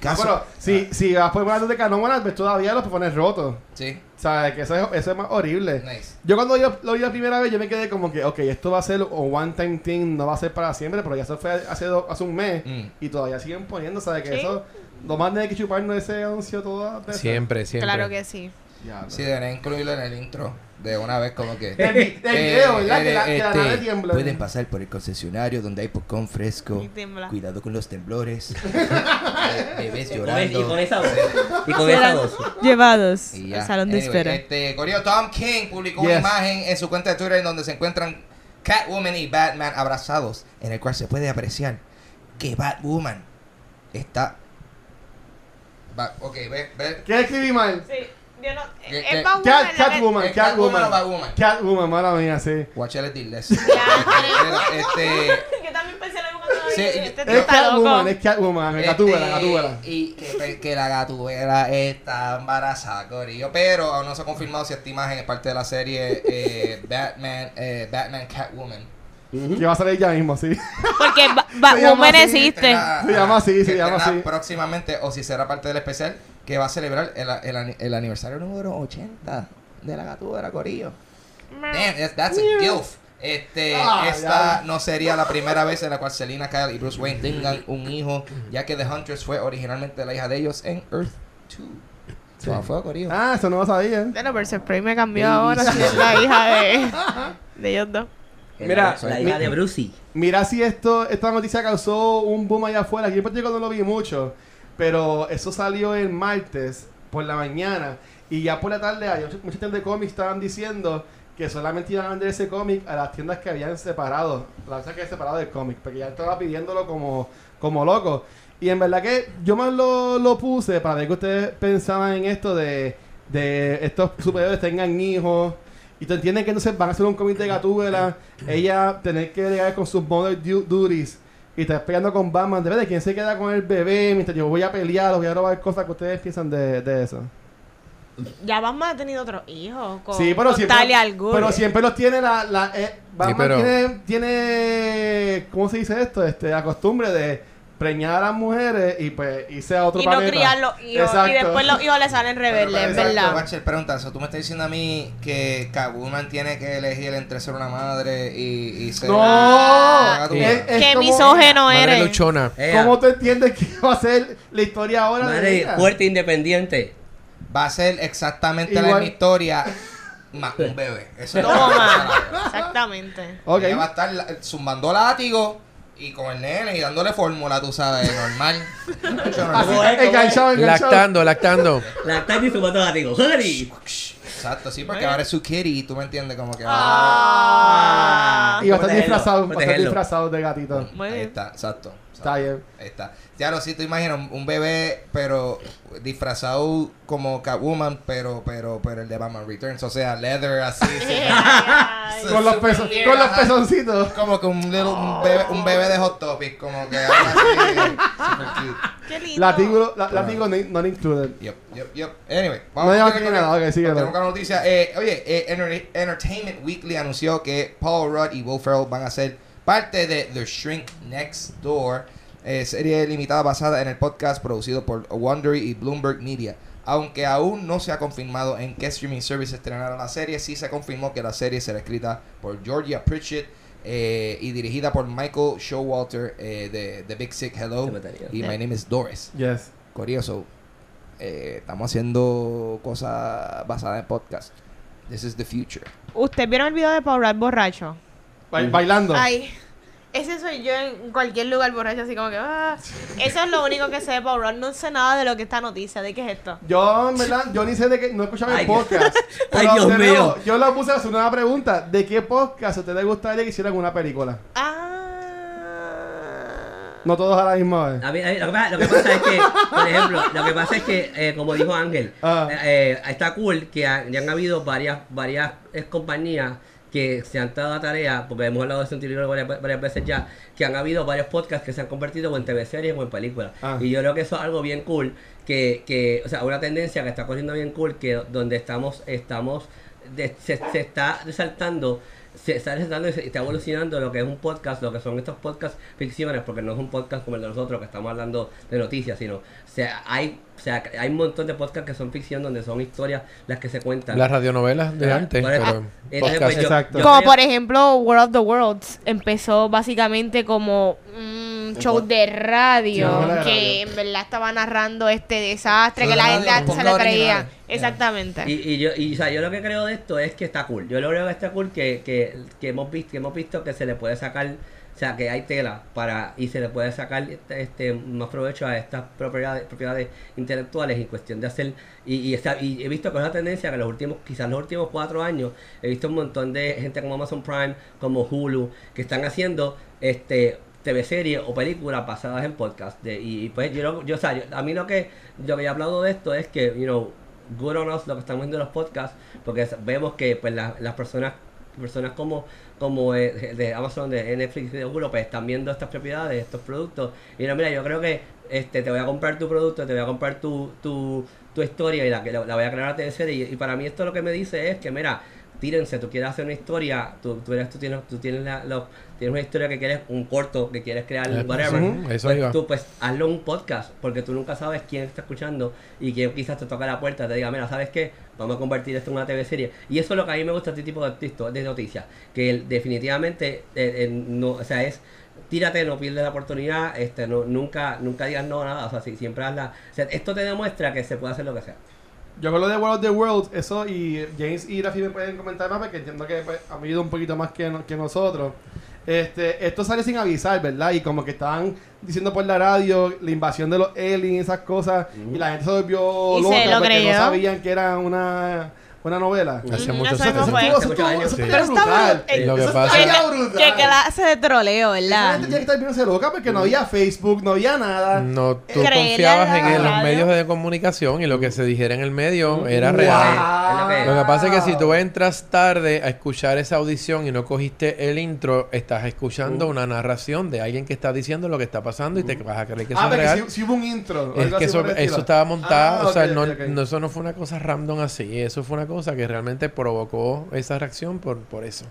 Ah, caso. pero si, si vas por poner de canon, pues todavía los pones rotos. Sí, ¿Sabes? Que eso es, eso es más horrible. nice. Yo cuando yo lo vi la primera vez, yo me quedé como que, ok, esto va a ser un one time thing, no va a ser para siempre, pero ya se fue hace, do- hace un mes Mm. y todavía siguen poniendo, ¿sabes? Que Sí. eso, lo más de que chuparnos ese anuncio todo. Siempre, siempre. Claro que sí. Ya, Sí, deberían incluirlo en el intro de una vez como que... <laughs> La, que la nave tiembla. Pueden pasar por el concesionario donde hay popcorn fresco. Cuidado con los temblores. <laughs> Eh, Bebés Y con, y con llorando. esa voz. Y con esa voz. <laughs> Llevados Y al salón de Anyway, espera. Este, Corio Tom King publicó una imagen en su cuenta de Twitter en donde se encuentran Catwoman y Batman abrazados, en el cual se puede apreciar que Batwoman está. Ok, ve, ve. ¿Qué escribí mal? Sí, yo no. ¿Qué- Es? Batwoman, Cat, la Catwoman, Catwoman Catwoman. o Batwoman. Catwoman, mala mía, sí. Watch it less. Ya. este. <laughs> Yo también pensé Sí, vi, yo- este Es. Catwoman, es Catwoman, Este, Gatúbela, Gatúbela. Y que, que la gatubela está embarazada, Corillo. Pero aún no se ha confirmado si esta imagen es parte de la serie eh, Batman, eh, Batman Catwoman. Que va a salir ya mismo, sí. Porque Ba- <laughs> Se llama Batwoman así, existe. Tendrá- Se llama así, se llama así. Próximamente, o si será parte del especial, que va a celebrar el, el, ani- el aniversario número 80 de la gatubela, Corillo. Damn, that's, that's a gilf. Este, Ah, esta ya. no sería la primera vez en la cual Selina Kyle y Bruce Wayne tengan un hijo, ya que The Huntress fue originalmente la hija de ellos en Earth 2. So, Sí. fue Corillo. Ah, eso no lo sabía. Bueno, pero spray me cambió ahora si es la hija de, <laughs> de ellos dos. Mira, la, la mi- hija de Brucey. Mira si esto, esta noticia causó un boom allá afuera. Aquí en Puerto Rico no lo vi mucho. Pero eso salió el martes por la mañana. Y ya por la tarde, hay muchas tiendas de cómics estaban diciendo que solamente iban a vender ese cómic a las tiendas que habían separado. La verdad que separado del cómic. Porque ya estaba pidiéndolo como, como loco. Y en verdad que yo más lo, lo puse para ver que ustedes pensaban en esto de, de estos superhéroes tengan hijos. Y te entienden que entonces van a hacer un cómic de Gatúbela. ella tener que llegar con sus mother du- duties. Y estar peleando con Batman. De quién se queda con el bebé. Mientras yo voy a pelear o voy a robar cosas que ustedes piensan de, de eso. Ya Batman ha tenido otros hijos. Con, Sí, pero con siempre, Talia al Ghul. pero siempre los tiene la... la eh, Batman pero- tiene, tiene... ¿Cómo se dice esto? Este, la costumbre de preñar a las mujeres y pues irse a otro y no planeta. criar los hijos. Y Exacto. después los hijos le salen rebeldes, es Exacto, verdad. Bachel, pregunta eso. Tú me estás diciendo a mí que Catwoman tiene que elegir entre ser una madre y, y ser No, una es, es Qué misógeno Madre eres. luchona. Ella, ¿Cómo tú entiendes que va a ser la historia ahora de madre ella? fuerte independiente. Va a ser exactamente la Igual. misma historia más un bebé. Eso es lo que Toma. va a pasar. Exactamente. Ok. Ella va a estar la- zumbando látigo y con el nene y dándole fórmula, tú sabes, <laughs> normal. Enganchado, enganchado. Lactando, lactando. La tarde y su moto látigo. ¡Honey! Exacto, sí, porque ahora es su kitty, tú me entiendes, como que Ah. Y va a estar Protegerlo, disfrazado, va a estar protegerlo. disfrazado de gatito. Ahí está, exacto. Está bien. Ahí está. Claro, si tú imaginas un, un bebé, pero disfrazado como Catwoman, pero, pero, pero el de Batman Returns, o sea, leather así. <laughs> <laughs> Con los, peso- con los pezoncitos. como que un, little- un, bebé, un bebé de Hot Topic, como que algo así, <laughs> super cute. Qué lindo. La- not included. Yep, yep, yep. Anyway, No nada. Tenemos una noticia. Eh, oye, eh, Enter- Entertainment Weekly anunció que Paul Rudd y Will Ferrell van a ser parte de The Shrink Next Door, eh, serie limitada basada en el podcast producido por Wondery y Bloomberg Media. Aunque aún no se ha confirmado en qué streaming service estrenará la serie, sí se confirmó que la serie será escrita por Georgia Pritchett eh, y dirigida por Michael Showalter eh, de The Big Sick Hello y My Name is Doris. Yes. Curioso. Eh, estamos haciendo cosas basadas en podcast. This is the future. ¿Ustedes vieron el video de Paul Rudd borracho? Ba- Bailando. Ay, ese soy yo en cualquier lugar borracho, así como que. ah. Eso es lo único que sé de Paul Rudd. No sé nada de lo que esta noticia. ¿De qué es esto? Yo, en verdad, yo ni sé de qué, no escuchaba el Ay, podcast. <laughs> Ay, Pero Dios de nuevo, mío. Yo lo puse a hacer una pregunta. ¿De qué podcast a ustedes les gustaría que hicieran una película? Ah. No todos a la misma vez. A mí- a mí- lo, que pasa, lo que pasa es que, por ejemplo, lo que pasa es que, eh, como dijo Ángel, Ah. eh, eh, está cool que ha- ya han habido varias varias eh, compañías que se han dado la tarea, porque hemos hablado de eso en Tilibro varias, varias veces ya, que han habido varios podcasts que se han convertido en TV series o en películas. Ah. Y yo creo que eso es algo bien cool, que, que o sea, una tendencia que está corriendo bien cool, que donde estamos, estamos, de- se, se está resaltando se está resaltando y se está evolucionando lo que es un podcast, lo que son estos podcasts ficciones, porque no es un podcast como el de nosotros que estamos hablando de noticias, sino o sea, hay o sea, hay un montón de podcasts que son ficción donde son historias las que se cuentan. Las radionovelas de Ah, antes, podcast. pues, yo- Exacto. yo Como creo- por ejemplo World of the Worlds empezó básicamente como un show de radio Sí, que radio. en verdad estaba narrando este desastre que la radio gente con antes se le creía. Exactamente. Y, y yo, y, o sea, yo lo que creo de esto es que está cool. Yo lo creo que está cool que, que, que hemos visto, que hemos visto que se le puede sacar, o sea, que hay tela para, y se le puede sacar este, este, más provecho a estas propiedades, propiedades intelectuales en cuestión de hacer, y, y, y he visto que es una tendencia que los últimos, quizás los últimos cuatro años, he visto un montón de gente como Amazon Prime, como Hulu, que están haciendo este TV series o películas basadas en podcast. De, y, y pues yo, yo, o yo- a mí lo que lo que he hablado de esto es que you know good on us lo que estamos viendo en los podcasts porque vemos que pues la- las personas personas como como eh, de Amazon de Netflix de Hulu pues están viendo estas propiedades estos productos. Y no mira yo creo que este te voy a comprar tu producto te voy a comprar tu tu, tu historia y la la, la voy a crear a TV serie y, y para mí esto lo que me dice es que mira tírense, tú quieres hacer una historia, tú, tú, eres, tú tienes, tú tienes, la, tienes una historia que quieres, un corto que quieres crear, Eh, whatever, eso pues tú pues hazlo un podcast, porque tú nunca sabes quién está escuchando y quién quizás te toca la puerta, te diga, mira, ¿sabes qué? Vamos a convertir esto en una TV serie. Y eso es lo que a mí me gusta este tipo de, de noticias, que definitivamente, eh, eh, no, o sea, es tírate, no pierdes la oportunidad, este, no, nunca, nunca digas no a nada, o sea, si siempre hazla, o sea, esto te demuestra que se puede hacer lo que sea. Yo con lo de World of the World, eso y James y Rafi me pueden comentar más porque entiendo que pues, han vivido un poquito más que, no- que nosotros. Este, esto sale sin avisar, ¿verdad? Y como que estaban diciendo por la radio la invasión de los aliens, esas cosas, y la gente se volvió Y se loca lo porque creyó. no sabían que era una, una novela. Hace muchos años. Pero está. Lo que pasa- estuvo ¿Qué, brutal. qué clase de troleo, verdad? gente tiene que estar viéndose loca porque no había Facebook, no había nada. No, tú confiabas la en los medios de comunicación y lo que se dijera en el medio era real. Es lo que que- que pasa es que si tú entras tarde a escuchar esa audición y no cogiste el intro, estás escuchando Uh. una narración de alguien que está diciendo lo que está pasando y te vas a creer que eso Ah, es real. si, si hubo un intro. Es que eso, estaba montado, Ah, o sea, no- eso no fue una cosa random así, eso fue una cosa que realmente provocó esa reacción por, por eso.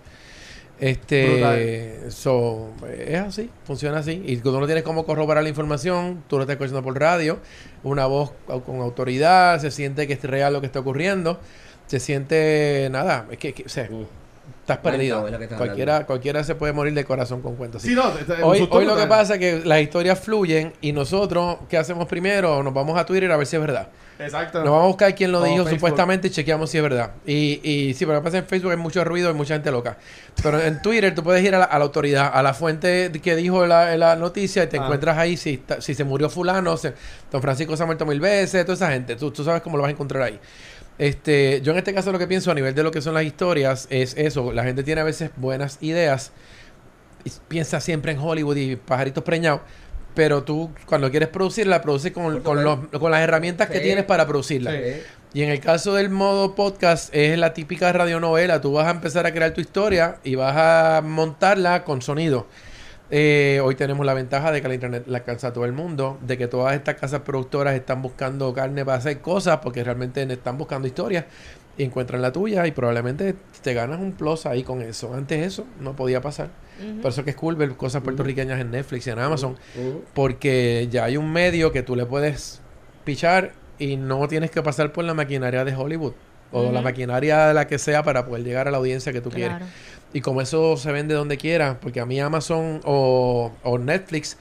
Este, so, es así, funciona así. Y tú no tienes cómo corroborar la información, tú lo estás escuchando por radio, una voz con autoridad, se siente que es real lo que está ocurriendo, se siente nada, es que, que- o sea. Estás perdido. Cuéntame lo que estás Cualquiera, cualquiera se puede morir de corazón con cuentos. Sí, no, Hoy, lo que pasa es que las historias fluyen y nosotros, ¿qué hacemos primero? Nos vamos a Twitter a ver si es verdad. Exacto. Nos vamos a buscar quién lo O dijo Facebook. supuestamente y chequeamos si es verdad. Y, y sí, pero lo que pasa es que en Facebook hay mucho ruido y mucha gente loca. Pero en <laughs> Twitter tú puedes ir a la, a la autoridad, a la fuente que dijo la, la noticia y te Ah. encuentras ahí si, está- si se murió fulano, se- don Francisco se ha muerto mil veces, toda esa gente. Tú, tú sabes cómo lo vas a encontrar ahí. Este, yo en este caso lo que pienso a nivel de lo que son las historias es eso. La gente tiene a veces buenas ideas y piensa siempre en Hollywood y pajaritos preñados. Pero tú, cuando quieres producirla, la produces con, Por con, los- con las herramientas que tienes para producirla. Sí. Y en el caso del modo podcast, es la típica radionovela. Tú vas a empezar a crear tu historia y vas a montarla con sonido. Eh, hoy tenemos la ventaja de que la internet la alcanza a todo el mundo, de que todas estas casas productoras están buscando carne para hacer cosas porque realmente están buscando historias y encuentran la tuya y probablemente te ganas un plus ahí con eso. Antes eso no podía pasar. Por eso que es cool ver cosas puertorriqueñas en Netflix y en Amazon mm. porque ya hay un medio que tú le puedes pichar y no tienes que pasar por la maquinaria de Hollywood o la maquinaria de la que sea para poder llegar a la audiencia que tú quieres. Y como eso se vende donde quiera, porque a mí Amazon o, o Netflix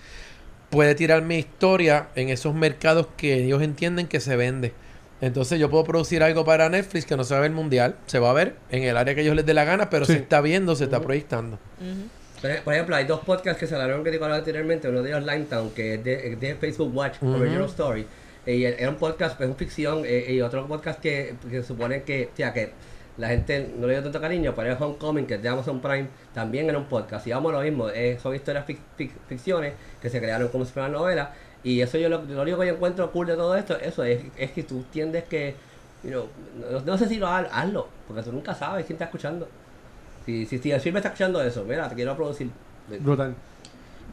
puede tirar mi historia en esos mercados que ellos entienden que se vende. Entonces yo puedo producir algo para Netflix que no se va a ver mundial, se va a ver en el área que ellos les dé la gana, pero Sí. se está viendo, se está proyectando. Ujú. Por ej- por ejemplo, hay dos podcasts que se hablaron que te hablaba anteriormente. Uno de ellos, Limetown, que es de, de Facebook Watch, Ujú. Original Story. Eh, Y era un podcast, es ficción. eh, y otro podcast que, que supone que, o sea, que la gente no le dio tanto cariño, pero es Homecoming, que es de Amazon Prime, también era un podcast. Y vamos a lo mismo, eh, son historias fic- fic- ficciones que se crearon como si fueran novelas. Y eso yo lo, único que yo encuentro cool de todo esto, eso es, es que tú tiendes que, you know, no, no sé si lo ha- hazlo, porque tú nunca sabes quién está escuchando. Si, si, si el film está escuchando eso, mira, te quiero producir. Brutal.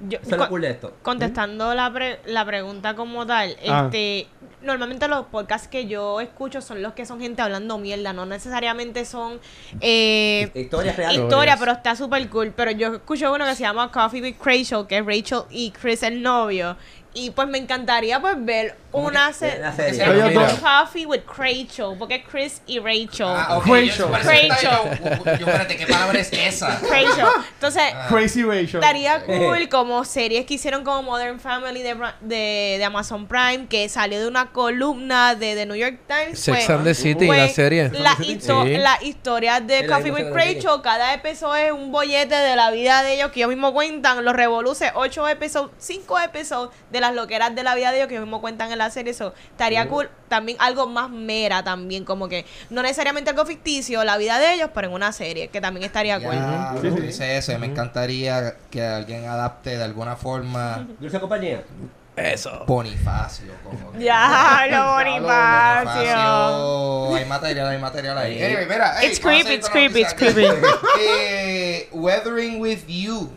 Yo- Eso es lo cool de esto. Contestando la, pre- la pregunta como tal, Ah. este, normalmente los podcasts que yo escucho son los que son gente hablando mierda, no necesariamente son eh, Historias reales. historia, pero está súper cool. Pero yo escucho uno que se llama Coffee with Rachel, que es Rachel y Chris el novio. Y pues me encantaría pues ver ¿Cómo una, se- la serie? dos. Coffee with Rachel, porque es Chris y Rachel. Ah, ok. Rachel. Yo, parece que está- Rachel. yo, yo, espérate, ¿qué palabra es esa? <laughs> Rachel. Entonces, Ah. Crazy Rachel. Estaría cool como series que hicieron como Modern Family de, de, de Amazon Prime, que salió de una columna de The New York Times. Sex fue- and the City, fue la serie. La, City. histo- Sí. la historia de la Coffee with la. Rachel, cada episodio es un bollete de la vida de ellos que ellos mismos cuentan, los revoluce, ocho episodios, cinco episodios de las loqueras de la vida de ellos que ellos mismos cuentan en la serie. Eso estaría cool. También algo más mera también, como que no necesariamente algo ficticio, la vida de ellos, pero en una serie, que también estaría cool. Ya, Sí, lo sí. dice ese, me encantaría que alguien adapte de alguna forma <laughs> Dulce compañía. Eso. Bonifacio. Como que- Ya, lo Bonifacio. Hay material, hay material ahí. Anyway, mira, hey, It's seguir it's creepy, it's creepy. Eh, Weathering with You,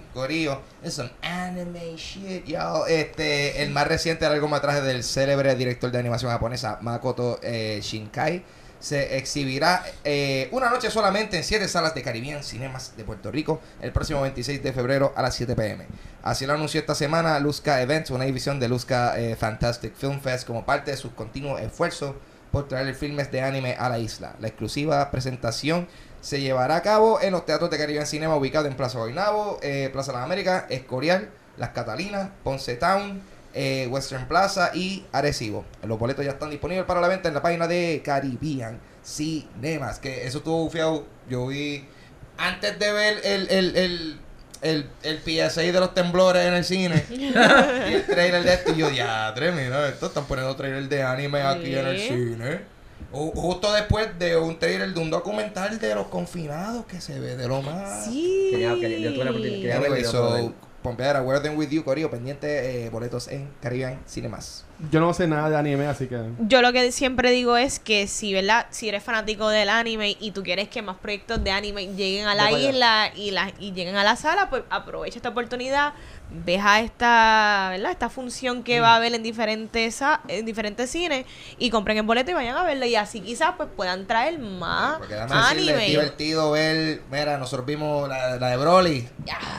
Es un anime shit, y'all. Este, el más reciente largometraje del célebre director de animación japonesa Makoto eh, Shinkai se exhibirá eh, una noche solamente en siete salas de Caribbean Cinemas de Puerto Rico el próximo 26 de febrero a las 7 pm. Así lo anunció esta semana Luzca Events, una división de Luzca eh, Fantastic Film Fest como parte de sus continuos esfuerzos por traer filmes de anime a la isla. La exclusiva presentación se llevará a cabo en los teatros de Caribbean Cinema ubicados en Plaza Guaynabo, eh, Plaza Las Américas, Escorial, Las Catalinas, Ponce Town, eh, Western Plaza y Arecibo. Los boletos ya están disponibles para la venta en la página de Caribbean Cinemas. Que eso estuvo bufiado. Yo vi antes de ver el, el, el, el, el PSA de los temblores en el cine <laughs> y el trailer de esto. Y yo, ya, mira, esto están poniendo trailer de anime aquí en el cine. Ju- Justo después de un trailer de un documental de los confinados que se ve de lo más. Sí. Quería- quería- yo tuve la oportunidad- quería ver Anyway, so, por ahí. Pompear a Weathering with You, Corillo, pendiente, eh, boletos en Caribbean Cinemas. Yo no sé nada de anime, así que. Yo lo que siempre digo es que si, ¿verdad? Si eres fanático del anime y tú quieres que más proyectos de anime lleguen a la isla y, la, y lleguen a la sala, pues aprovecha esta oportunidad, ves a esta, ¿verdad? Esta función que Mm. va a haber en diferentes, en diferentes cines y compren el boleto y vayan a verla y así quizás pues puedan traer más decirle, es anime. divertido ver, mira, nosotros vimos la, la de Broly,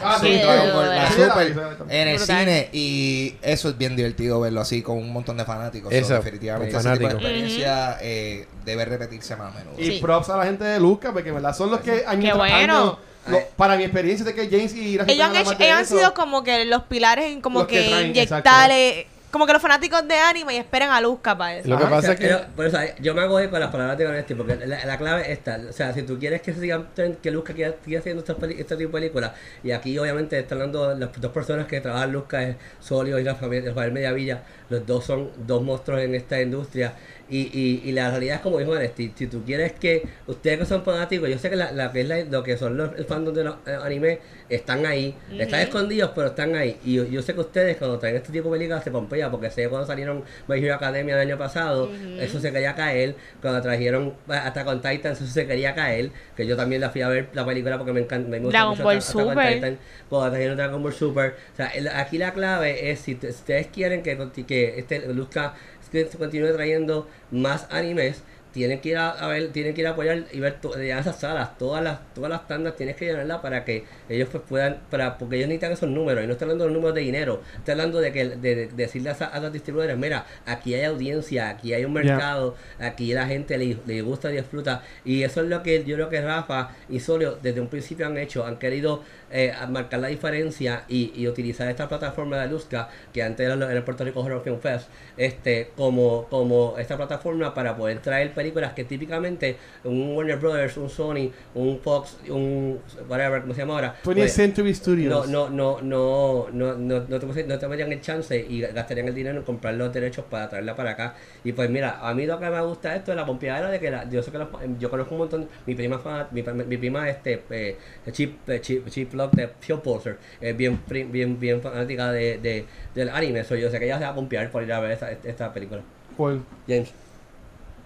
Ah, su sí, la Super, en el Brutal. cine y eso es bien divertido verlo así con un montón de fanáticos. Eso, So, definitivamente con ese tipo de experiencia eh, debe repetirse más a menudo. Y Sí. props a la gente de Luca, porque en verdad son los que año Qué tras bueno. año, lo- para mi experiencia de que James y Ira ellos han, hecho- ellos han sido como que los pilares en como Los que que, traen, inyectarle como que los fanáticos de anime y esperan a Luz para eso Lo que pasa es que. Yo, por eso, yo me hago eco con las palabras de Vanesti, porque la, la clave está. O sea, si tú quieres que sigan que Luzca siga, siga haciendo este tipo de películas, y aquí obviamente están hablando las dos personas que trabajan Luzca, es Solio y la familia Rafael Mediavilla, los dos son dos monstruos en esta industria. Y, y, y la realidad es como dijo Vanesti, si tú quieres que ustedes que son fanáticos, yo sé que la, la que es la- lo que son los el fandom de los eh, anime están ahí, están escondidos, pero están ahí. Y yo, yo sé que ustedes cuando traen este tipo de películas se pompean, porque sé que cuando salieron My Hero Academia el año pasado, eso se quería caer. Cuando trajeron eh, hasta con Titan, eso se quería caer. Que yo también la fui a ver la película porque me encanta. Me gusta Dragon mucho Ball on Super. Titan. Cuando trajeron Dragon Ball Super. O sea, el- aquí la clave es si t- ustedes quieren que, que este Luzca que se continúe trayendo más animes. Tienen que ir a, a ver, tienen que ir a apoyar y ver to- esas salas, todas las, todas las tandas tienes que llenarlas para que ellos pues puedan, para, porque ellos necesitan esos números, y no estoy hablando de los números de dinero, estoy hablando de que de, de- de decirle a, a los distribuidores, mira, aquí hay audiencia, aquí hay un mercado, aquí la gente le, le gusta y disfruta, y eso es lo que yo creo que Rafa y Solio desde un principio han hecho, han querido eh, marcar la diferencia y, y utilizar esta plataforma de Luzca, que antes era el Puerto Rico Horror Film Fest, este, como, como esta plataforma para poder traer películas que típicamente un Warner Brothers, un Sony, un Fox, un whatever, ¿cómo se llama ahora? 20th Pues, Century no, Studios. no, no, no, no, no, no, te, no te darían el chance y gastarían el dinero en comprar los derechos para traerla para acá. Y pues mira, a mí lo que me gusta esto es la pompeadera de que la, yo sé que los- yo conozco un montón, mi prima fan- mi, mi prima este eh, Chip, eh, Chip, Chip Love de Pure Poser, es bien, bien, bien fanática de, de, del anime, so yo sé que ella se va a pompear por ir a ver esta, esta película. ¿Cuál? James.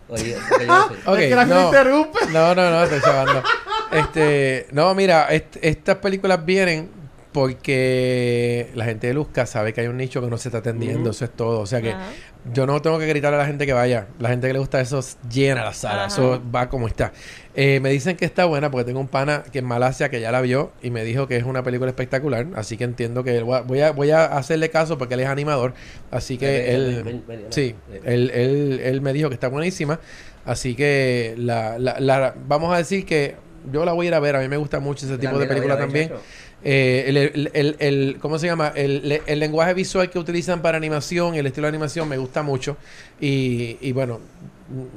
Oye, ¿qué yo iba a decir? Ok, es que la no. interrumpe. No, no, no, estoy chavando. Este, no, mira, est- estas películas vienen porque la gente de Luzca sabe que hay un nicho que no se está atendiendo, eso es todo. O sea que yo no tengo que gritarle a la gente que vaya. La gente que le gusta eso llena la sala, eso va como está. Eh, me dicen que está buena porque tengo un pana que en Malasia que ya la vio y me dijo que es una película espectacular, así que entiendo que voy a, voy a, voy a hacerle caso porque él es animador, así que Ven, él, ven, ven, sí, él, él, él me dijo que está buenísima, así que la, la, la- vamos a decir que yo la voy a ir a ver, a mí me gusta mucho ese tipo de película también. chacho. Eh, el, el, el, el- ¿cómo se llama? El, el lenguaje visual que utilizan para animación, el estilo de animación me gusta mucho. Y, y bueno,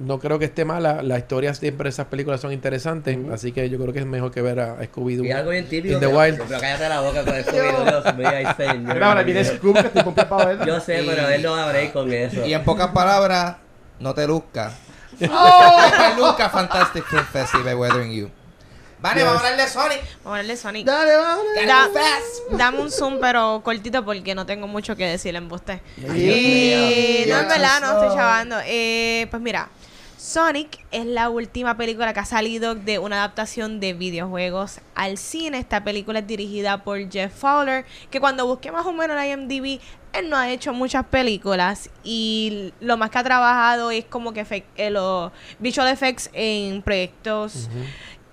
no creo que esté mala. Las historias siempre de esas películas son interesantes. Así que yo creo que es mejor que ver a Scooby-Doo. Y algo bien típico. In the pero- Wild. Pero cállate la boca con. Mira, ahora viene Scoop que verlo. Yo sé, Y- pero él no va a break con eso. Y en pocas palabras, no te luzca. <laughs> <laughs> te luzca Fantastic Film Festival Weathering You. Vale, Yes. vamos a hablar de Sonic. Vamos a hablarle Sonic. Dale, vale. Da- dame un zoom, pero cortito porque no tengo mucho que decir en usted. mío. no, en verdad, no, estoy chavando. Eh, pues mira, Sonic es la última película que ha salido de una adaptación de videojuegos al cine. Esta película es dirigida por Jeff Fowler, que cuando busqué más o menos en IMDb, él no ha hecho muchas películas y lo más que ha trabajado es como que eh, los visual effects en proyectos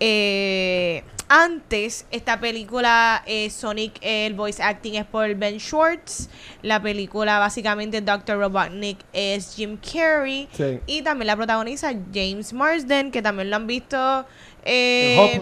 eh, antes, esta película, eh, Sonic, el voice acting es por Ben Schwartz. La película, básicamente, Dr. Robotnik es Jim Carrey. Sí. Y también la protagoniza James Marsden, que también lo han visto En eh.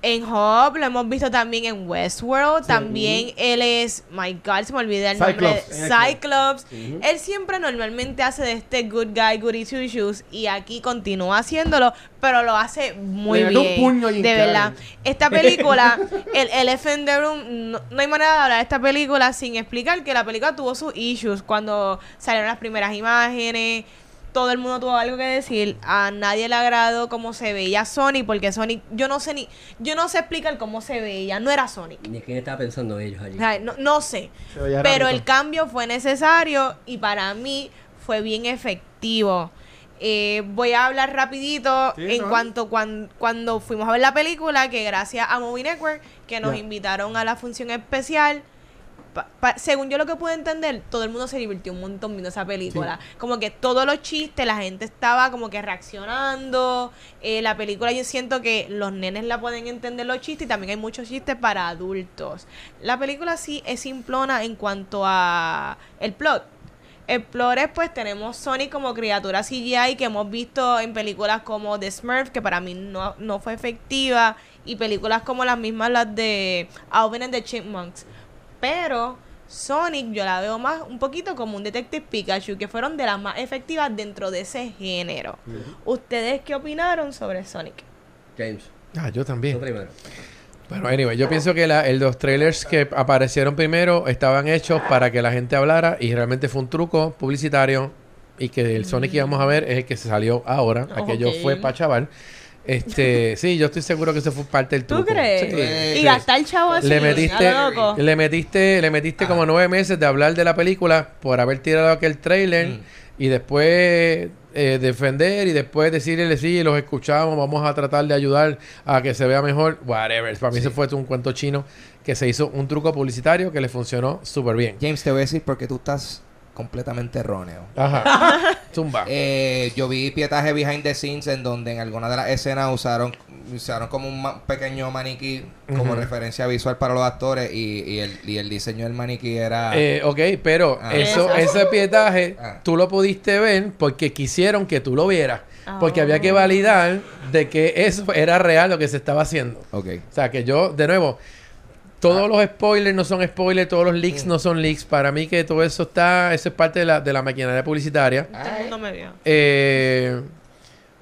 En Hop, lo hemos visto también en Westworld. Sí. También él es, my God, se me olvida el nombre. Cyclops, X-Men. Cyclops. Él siempre normalmente hace de este good guy, goody two shoes. Y aquí continúa haciéndolo, pero lo hace muy Le metió un bien. puño de verdad. Esta película, <laughs> el Elephant in the Room, no, no hay manera de hablar de esta película sin explicar que la película tuvo sus issues cuando salieron las primeras imágenes. Todo el mundo tuvo algo que decir. A nadie le agradó cómo se veía Sonic, porque Sonic, yo no sé ni, yo no sé explicar cómo se veía, no era Sonic. Ni quién estaba pensando ellos allí. O sea, no, no sé. Pero rarito. el cambio fue necesario y para mí fue bien efectivo. Eh, voy a hablar rapidito Sí, en ¿no? cuanto cuan- cuando fuimos a ver la película, que gracias a Movie Network, que nos invitaron a la función especial. Pa- pa- según yo lo que pude entender, todo el mundo se divirtió un montón viendo esa película. Como que todos los chistes, la gente estaba como que reaccionando. Eh, la película yo siento que los nenes la pueden entender los chistes y también hay muchos chistes para adultos. La película sí es simplona en cuanto a el plot. El plot es pues tenemos Sonic como criatura CGI que hemos visto en películas como The Smurf, que para mí no, no fue efectiva, y películas como las mismas las de Alvin and the Chipmunks. Pero Sonic yo la veo más un poquito como un Detective Pikachu, que fueron de las más efectivas dentro de ese género. ¿Ustedes qué opinaron sobre Sonic? James, Ah, yo también. primero. Bueno, anyway, yo pienso que la, el, los trailers que aparecieron primero estaban hechos para que la gente hablara y realmente fue un truco publicitario y que el Sonic que íbamos a ver es el que se salió ahora. Aquello Ok. fue para chaval. Este, <laughs> sí, yo estoy seguro que eso fue parte del ¿Tú truco. crees? Sí. y gastar el chavo así, Le metiste, loco. le metiste, le metiste como nueve meses de hablar de la película por haber tirado aquel trailer Mm. y después eh, defender y después decirle sí, los escuchamos, vamos a tratar de ayudar a que se vea mejor, whatever. Para mí Sí. eso fue un cuento chino que se hizo un truco publicitario que le funcionó súper bien. James, te voy a decir porque tú estás completamente erróneo. Ajá. <laughs> Zumba. Eh, yo vi pietaje behind the scenes en donde en alguna de las escenas usaron usaron como un ma- pequeño maniquí como referencia visual para los actores y, y el, y el diseño del maniquí era Eh, ok, pero Ah. eso, ese pietaje Ah. tú lo pudiste ver porque quisieron que tú lo vieras. Porque Ah. había que validar de que eso era real lo que se estaba haciendo. ok O sea, que yo, de nuevo, todos Ah. los spoilers no son spoilers, todos los leaks Mm. no son leaks. Para mí que todo eso está, eso es parte de la, de la maquinaria publicitaria. Me vio. Eh,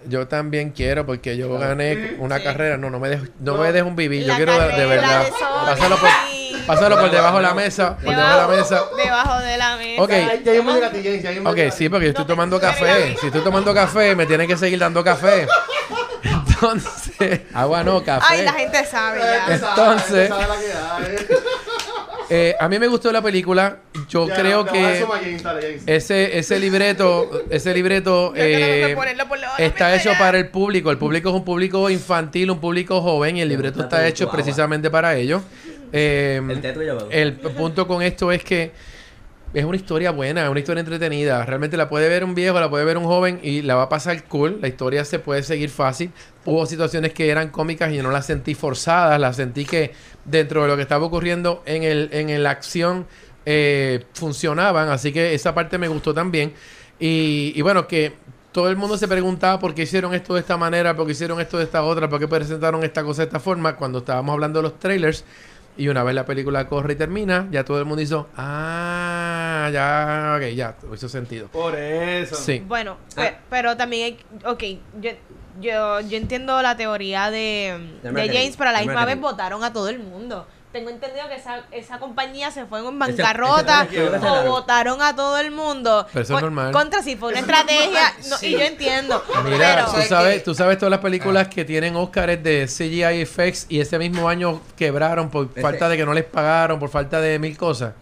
yo también quiero, porque yo gané una Sí. carrera. No, no me dejes no No. me dejes un vivir. Yo quiero de carrera verdad. de Sonic. Pásalo por, pásalo por debajo de la mesa. Por debajo de la mesa. Debajo de la mesa. Ok. Ya a ti, Ok, sí, porque yo estoy tomando café. Si estoy tomando café, me tienen que seguir dando café. <laughs> Entonces, <laughs> agua no, café. Ay, la gente sabe ya. Entonces- sabe la que hay. <laughs> Eh, a mí me gustó la película. Yo Ya, creo no, que ese, ese libreto, ese libreto eh, está mesa hecho para el público. El público es un público infantil, un público joven y el libreto está hecho precisamente para ellos. Eh, el punto con esto es que es una historia buena, es una historia entretenida. Realmente la puede ver un viejo, la puede ver un joven y la va a pasar cool. La historia se puede seguir fácil. Hubo situaciones que eran cómicas y yo no las sentí forzadas, las sentí que dentro de lo que estaba ocurriendo en, el, en la acción eh, funcionaban. Así que esa parte me gustó también. Y, y bueno, que todo el mundo se preguntaba por qué hicieron esto de esta manera, por qué hicieron esto de esta otra, por qué presentaron esta cosa de esta forma cuando estábamos hablando de los trailers. Y una vez la película corre y termina, ya todo el mundo hizo, ah, ya, ok, ya, hizo sentido. Por eso. Sí. Bueno, Ah. pe- pero también hay, ok, yo, yo, yo entiendo la teoría de, De de James, pero a la misma vez votaron a todo el mundo. Tengo entendido que esa, esa compañía se fue en bancarrota ese- ese- ese- o votaron a todo el mundo. Pero eso es normal. Contra si fue una estrategia, no, Sí. y yo entiendo. Mira, pero, tú ¿sabes tú sabes todas las películas que tienen Oscars de CGI effects y ese mismo año quebraron por falta de que no les pagaron, por falta de mil cosas.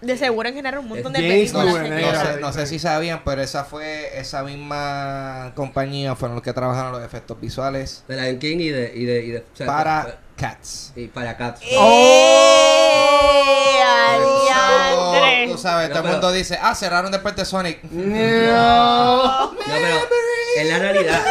de seguro en general un montón de no, películas. No sé, no sé si sabían, pero esa fue esa misma compañía fueron los que trabajaron los efectos visuales De Lion King y de. Y de, y de o sea, para Cats. Y para Cats. ¡Eh! Eso, ¡Adiantre! Tú sabes, todo el mundo dice, ah, cerraron después de Sonic. No. No, pero en la realidad.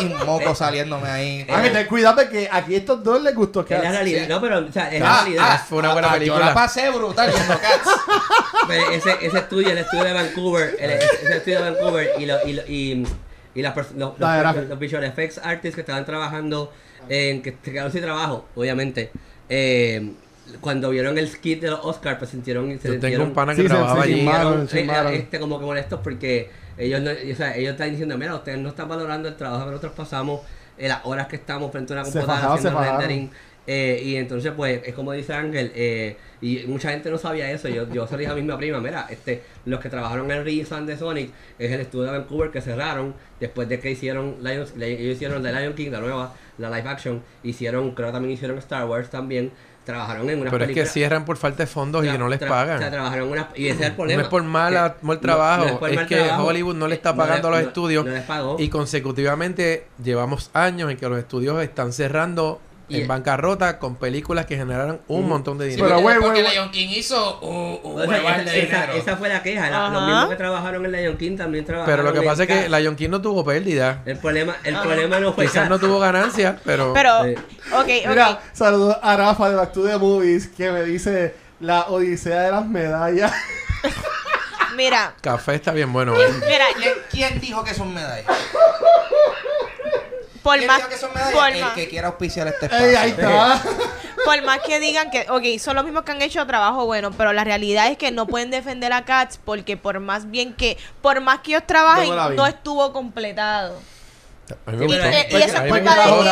Y moco saliéndome ahí. Hay que tener cuidado porque aquí a estos dos les gustó que En la realidad. Sí. No, pero, o sea, en Ah, la realidad. ah, fue una buena ah, película. Yo la pasé brutal viendo Cats. <laughs> Pero ese, ese estudio, el estudio de Vancouver, el, ese estudio de Vancouver y, lo, y, lo- y, y las los, los, Rafa. los visual effects artists que estaban trabajando en que se quedaron sin trabajo, obviamente. eh, cuando vieron el skit de los Oscars, pues sintieron, se Yo tengo sintieron, un pana que Sí, trabajaba allí. se eh, llamaron. este, como que molestos porque ellos no, o sea, ellos están diciendo, mira, ustedes no están valorando el trabajo que nosotros pasamos, eh, las horas que estamos frente a una Se computadora fajaron, se haciendo fajaron. Eh, y entonces, pues, es como dice Ángel, eh, y mucha gente no sabía eso. Yo, yo se lo dije a mi misma prima, mira, este, los que trabajaron en Redesign de Sonic es el estudio de Vancouver que cerraron después de que hicieron Lions, le- ellos hicieron The Lion King, la nueva, la live action, hicieron, creo que también hicieron Star Wars también, trabajaron en una Pero es que cierran por falta de fondos y no les pagan. O sea, trabajaron en una, y ese es el No problema. es por mala- mal no- trabajo, no es que trabajo. Hollywood no le está Eh, pagando a los no- estudios no les pagó. y consecutivamente llevamos años en que los estudios están cerrando en bancarrota con películas que generaron un montón de Sí, dinero. Pero, güey, porque güey, Lion King hizo un, hueval esa, de esa- dinero. esa fue la queja. la- los mismos que trabajaron en Lion King también trabajaron Pero lo que pasa es que. Lion King no tuvo pérdida. El problema, el problema no fue Quizás no tuvo ganancias, pero... Pero, Sí. ok, Mira, saludos a Rafa de Back to the Movies que me dice la odisea de las medallas. Mira, Café está bien bueno. ¿eh? mira, ¿Quién, quién dijo que son medallas? Por ¿Quién más, que son medallas? por El más, que quiera auspiciar este espacio. Ey, ahí está. <laughs> por más que digan que, ok, son los mismos que han hecho trabajo bueno, pero la realidad es que no pueden defender a Cats porque por más bien que, por más que ellos trabajen, no estuvo completado. A mí me Y, gustó. eh, y eso es culpa de gustó.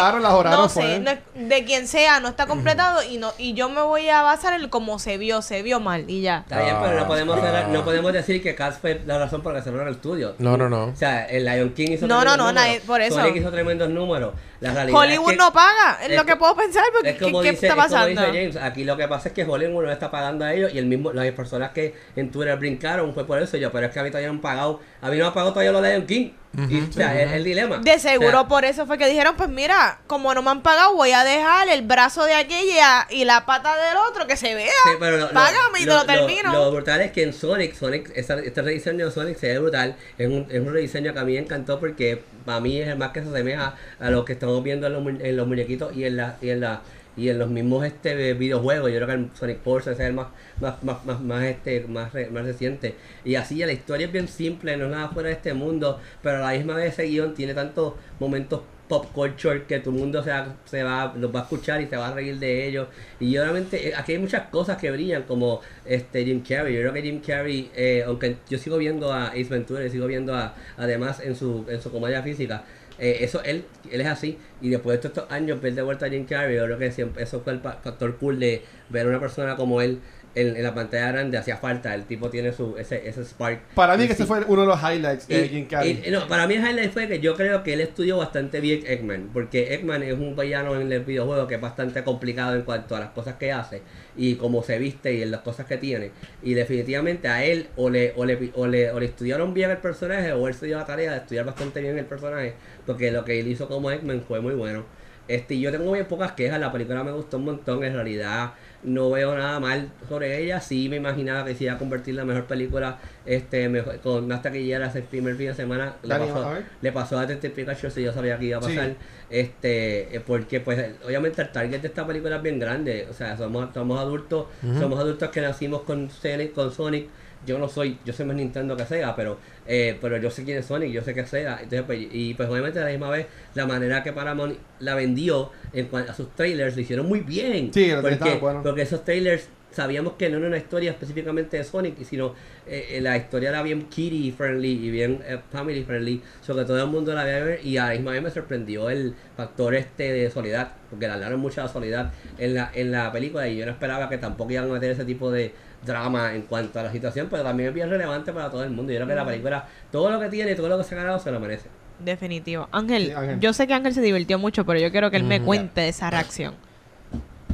No sé, no de quien sea, no está completado y no y yo me voy a basar en cómo se vio, se vio mal y ya. Está bien, pero no podemos, Ah. cerrar- no podemos decir que Cats fue la razón por la que cerraron el estudio. No, no, no. O sea, el Lion King hizo No, no, no, nadie- por eso. Sonic hizo tremendos números. La realidad Hollywood es que, no paga, es, es lo que puedo pensar, porque Es como ¿qué, qué dice, está es como pasando? dice James, aquí lo que pasa es que Hollywood no le está pagando a ellos y el mismo, las personas que en Twitter brincaron fue por eso yo, pero es que a mí todavía no han pagado, a mí no me han pagado todavía los Lion King. Y, o sea, es el dilema. De seguro O sea, por eso fue que dijeron, pues mira, como no me han pagado, voy a dejar el brazo de aquella y la pata del otro que se vea. Sí, pero lo- lo- Págame y te lo termino. Lo, brutal es que en Sonic, Sonic esta- este rediseño de Sonic se ve brutal. Es un, es un rediseño que a mí me encantó porque para mí es el más que se asemeja a lo que estamos viendo en los, mu- en los muñequitos y en la y en la y en los mismos este videojuegos. Yo creo que el Sonic Force es el más más, más, más, más, este más, más reciente. Y así la historia es bien simple, no es nada fuera de este mundo, pero a la misma vez ese guion tiene tantos momentos pop culture que el mundo se va, se va, los va a escuchar y se va a reír de ellos. Y obviamente eh, aquí hay muchas cosas que brillan, como este Jim Carrey. Yo creo que Jim Carrey, eh, aunque yo sigo viendo a Ace Ventura y sigo viendo a, además en su, en su comedia física, eh, eso él, él es así. Y después de estos años ver de vuelta a Jim Carrey, yo creo que siempre eso fue el factor cool de ver a una persona como él en, en la pantalla grande, hacía falta. El tipo tiene su ese, ese spark. Para mí que ese fue uno de los highlights de Y- Jim Carrey. y- no, para mí el highlight fue que yo creo que él estudió bastante bien Eggman, porque Eggman es un villano en el videojuego que es bastante complicado en cuanto a las cosas que hace y cómo se viste y en las cosas que tiene. Y definitivamente a él o le, o le, o le, o le estudiaron bien el personaje o él se dio la tarea de estudiar bastante bien el personaje, porque lo que él hizo como Eggman fue muy bueno. Este, yo tengo muy pocas quejas, la película me gustó un montón, en realidad no veo nada mal sobre ella, sí me imaginaba que se iba a convertir en la mejor película, este, mejor, con más taquilleras el primer fin de semana, le pasó, le pasó a Detective Pikachu si yo sabía que iba a Sí. pasar, este, eh, porque pues obviamente el target de esta película es bien grande, o sea, somos, somos adultos, somos adultos que nacimos con Sonic, con Sonic, yo no soy, yo soy más Nintendo que Sega, pero eh, pero yo sé quién es Sonic, yo sé que es Sega, entonces pues, y pues obviamente a la misma vez la manera que Paramount la vendió en cuanto a sus trailers lo hicieron muy bien, Sí, lo porque, buenos. porque esos trailers sabíamos que no era una historia específicamente de Sonic, sino eh, eh, la historia era bien kitty friendly y bien eh, family friendly, sobre todo el mundo la veía ver y a la misma vez me sorprendió el factor este de soledad, porque le hablaron mucho de soledad en la, en la película y yo no esperaba que tampoco iban a meter ese tipo de drama en cuanto a la situación, pero también es bien relevante para todo el mundo. Yo creo que la película, todo lo que tiene, todo lo que se ha ganado, se lo merece. Definitivo. Ángel, Sí, Ángel. yo sé que Ángel se divirtió mucho, pero yo quiero que él me cuente esa reacción.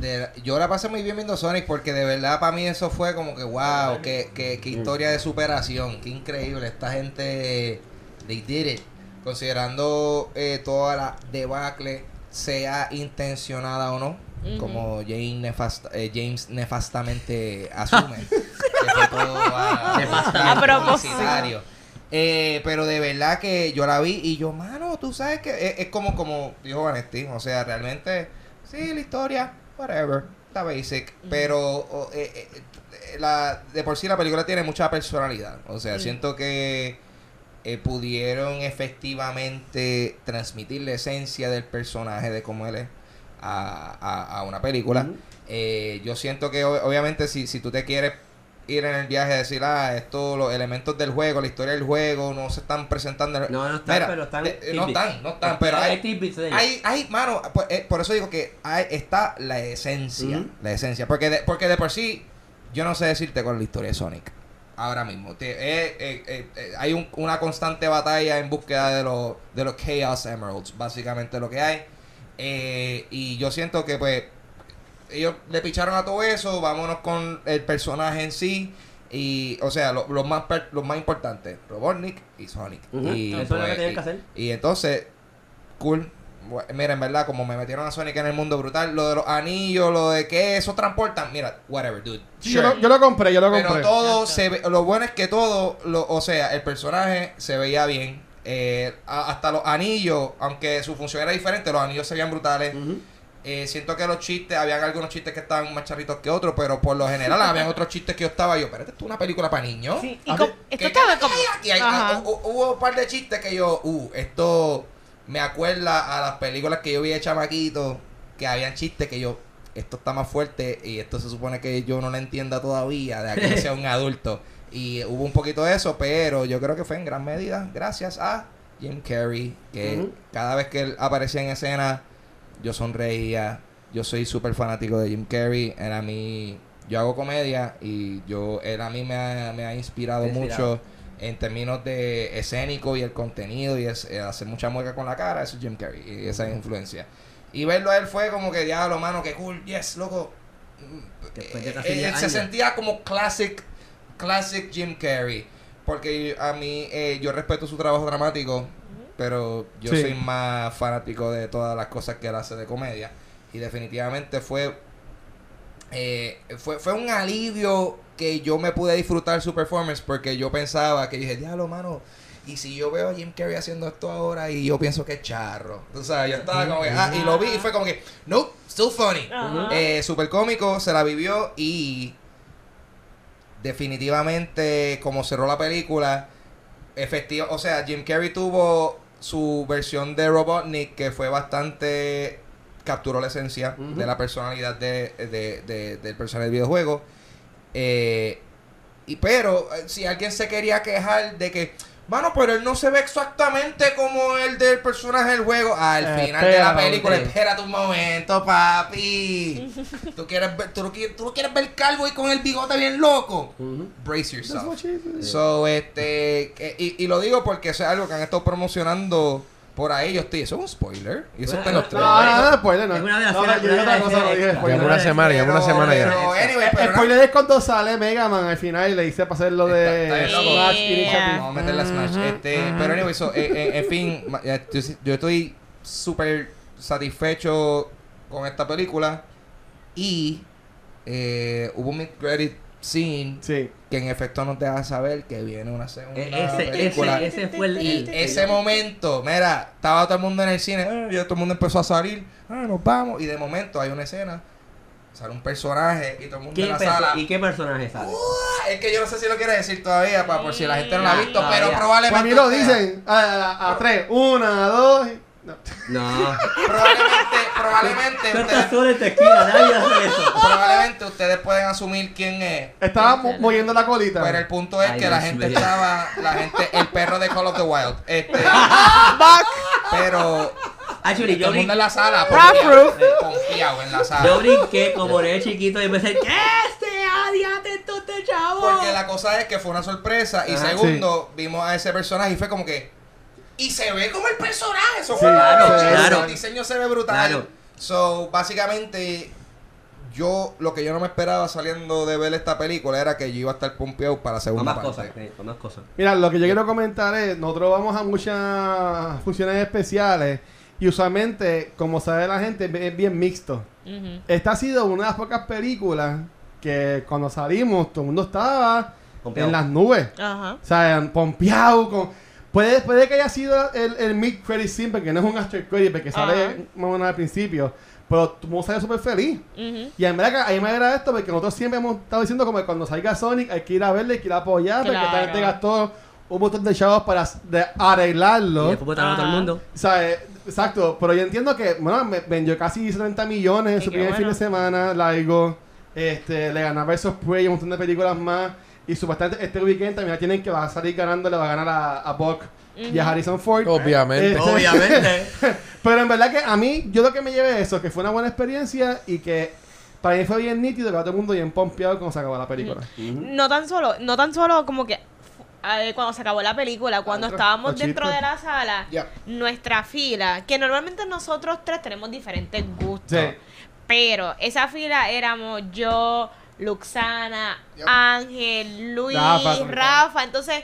De- yo la pasé muy bien viendo Sonic porque de verdad para mí eso fue como que wow, qué, qué, qué historia de superación, qué increíble, esta gente, they did it, considerando eh, toda la debacle, sea intencionada o no. Como James, nefasta- eh, James nefastamente asume, <laughs> que fue todo a, propósito. Eh, pero de verdad que yo la vi y yo, mano, tú sabes que es, es como, como dijo Vanetti, o sea, realmente, sí, la historia, whatever, está basic, pero o, eh, la, de por sí la película tiene mucha personalidad, o sea, Mm. siento que pudieron efectivamente transmitir la esencia del personaje de cómo él es a, a- a una película. Eh, yo siento que obviamente si, si tú te quieres ir en el viaje y decir, ah, esto, los elementos del juego, la historia del juego, no se están presentando. No, no están, Mira, pero están eh, no están, no están, pero hay, ellos. hay, hay, mano, pues, eh, por eso digo que hay, está la esencia, la esencia, porque de, porque de por sí, yo no sé decirte cuál es la historia de Sonic. Ahora mismo, Te- eh, hay un- una constante batalla en búsqueda de los de los Chaos Emeralds, básicamente lo que hay. Eh, y yo siento que pues ellos le picharon a todo eso, vámonos con el personaje en sí. Y, o sea, lo- los más per- los más importantes, Robotnik y Sonic. Y, eso es lo que y- que hacer. y entonces, cool. Mira, en verdad, como me metieron a Sonic en el mundo brutal, lo de los anillos, lo de que eso transportan, mira, whatever, dude. Sí, Sure. yo, lo, yo lo compré, yo lo Pero compré. todo se ve, lo bueno es que todo, lo, o sea, el personaje se veía bien. Eh, hasta los anillos, aunque su función era diferente, los anillos se veían brutales. Eh, siento que los chistes, habían algunos chistes que estaban más charritos que otros, pero por lo general <laughs> habían otros chistes que yo estaba yo, pero esto es una película para niños. Sí, y esto ¿Qué- estaba qué- como... hay aquí? Hu- Hubo un par de chistes que yo, uh, esto me acuerda a las películas que yo vi de chamaquito, que habían chistes que yo, esto está más fuerte y esto se supone que yo no lo entienda todavía, de que sea <laughs> un adulto. Y hubo un poquito de eso, pero yo creo que fue en gran medida gracias a Jim Carrey, que cada vez que él aparecía en escena, yo sonreía. Yo soy súper fanático de Jim Carrey. Él a mí, yo hago comedia y yo, él a mí me ha, me ha inspirado Inspirado. mucho en términos de escénico y el contenido y es, eh, hacer mucha mueca con la cara. Eso es Jim Carrey y esa influencia. Y verlo a él fue como que, diablo, mano, que cool, yes, loco. Después de Eh, casi eh, 10 se sentía como classic, classic Jim Carrey. Porque a mí, eh, yo respeto su trabajo dramático, pero yo Sí. soy más fanático de todas las cosas que él hace de comedia. Y definitivamente fue, eh, fue, fue un alivio que yo me pude disfrutar su performance porque yo pensaba que dije, diablo, mano. Y si yo veo a Jim Carrey haciendo esto ahora y yo pienso que es charro. Tú sabes, yo estaba como que, ah, y lo vi y fue como que, nope, still funny. Eh, super cómico, se la vivió y definitivamente como cerró la película, efectivo, o sea, Jim Carrey tuvo su versión de Robotnik que fue bastante capturó la esencia de la personalidad de, de- de- del personaje del videojuego. Eh, y pero eh, si alguien se quería quejar de que Mano, pero él no se ve exactamente como el del personaje del juego. Al Eh, final de la película, espérate un momento, papi. ¿Tú quieres ver, tú, lo quieres, tú lo quieres ver calvo y con el bigote bien loco? Brace yourself. So, este, y, y lo digo porque eso es algo que han estado promocionando por ahí. Yo estoy, eso es un spoiler. Y eso está en los Bueno, No, no, no, spoiler, no. Es una de las No, escenas- yo dije otra una de cosa, las no dije escenas- spoiler. Llama una semana, una semana ya. pero, anyway, El pero nada. spoiler es cuando sale Mega Man al final y le dice para hacer lo Está- de está bien loco. Smash Yeah. Initiative. Vamos a meter la Smash. Este, pero anyway, so, eh, eh, en fin, ma- ya, yo, yo estoy súper satisfecho con esta película. Y eh, hubo un mid-credit scene Sí. que en efecto nos deja saber que viene una segunda E- Ese, película. ese, ese fue el. Y ese momento, mira, estaba todo el mundo en el cine, ah, y todo el mundo empezó a salir, ah, nos vamos, y de momento hay una escena, sale un personaje y todo el mundo ¿Qué en la sala. ¿Y qué personaje sale? "Uah", es que yo no sé si lo quiere decir todavía, para por si la gente no lo ha visto, Todavía. pero probablemente. Para mí lo dicen a, a- a tres. Una, dos. y- No. No. Probablemente, probablemente, ustedes, solo en tequila, nadie hace eso. probablemente ustedes pueden asumir quién es. Estaba mo- moviendo la colita. Pero el punto es Ay, que la gente estaba, la gente, el perro de Call of the Wild, este, <laughs> Buck. pero Actually, yo, todo el mundo en la sala, confiado, en la sala. yo brinqué como de chiquito y empecé, ¿qué se adiante esto este chavo? Porque la cosa es que fue una sorpresa. Y Ajá. segundo, vimos a ese personaje y fue como que. Y se ve como el personaje. Eso Sí, fue claro, claro. El diseño se ve brutal. Claro. So, básicamente, yo lo que yo no me esperaba saliendo de ver esta película era que yo iba a estar pompeado para la segunda más parte. cosas, eh, más cosas. Mira, lo que yo quiero comentar es, nosotros vamos a muchas funciones especiales y usualmente, como sabe la gente, es bien mixto. Esta ha sido una de las pocas películas que cuando salimos todo el mundo estaba Pompeado. en las nubes. Ajá. O sea, pompeado con... Puede, puede que haya sido el, el mid-credit scene, porque no es un after credit, porque sale más o menos al principio. Pero todo el mundo sale súper feliz. Ujú. Y en verdad que a mí me agrada esto porque nosotros siempre hemos estado diciendo como que cuando salga Sonic hay que ir a verle, hay que ir a apoyar, porque esta gente gastó un montón de chavos para de arreglarlo. Y después botaron a todo el mundo. O sea, eh, exacto, pero yo entiendo que, bueno, me vendió casi 70 millones en su primer bueno. fin de semana, largo. Este, le ganó a Versus Prey y un montón de películas más. Y supuestamente este weekend también tienen que va a salir ganando, le va a ganar a, a Buck y a Harrison Ford. Obviamente. Este- Obviamente. <laughs> Pero en verdad que a mí, yo lo que me llevé es eso, que fue una buena experiencia y que para mí fue bien nítido, que va todo el mundo bien pompeado cuando se acabó la película. No tan solo, no tan solo como que eh, cuando se acabó la película, cuando estábamos dentro de la sala, nuestra fila, que normalmente nosotros tres tenemos diferentes gustos, Sí. pero esa fila éramos yo, Luxana, Yep. Ángel, Luis, Rafa, entonces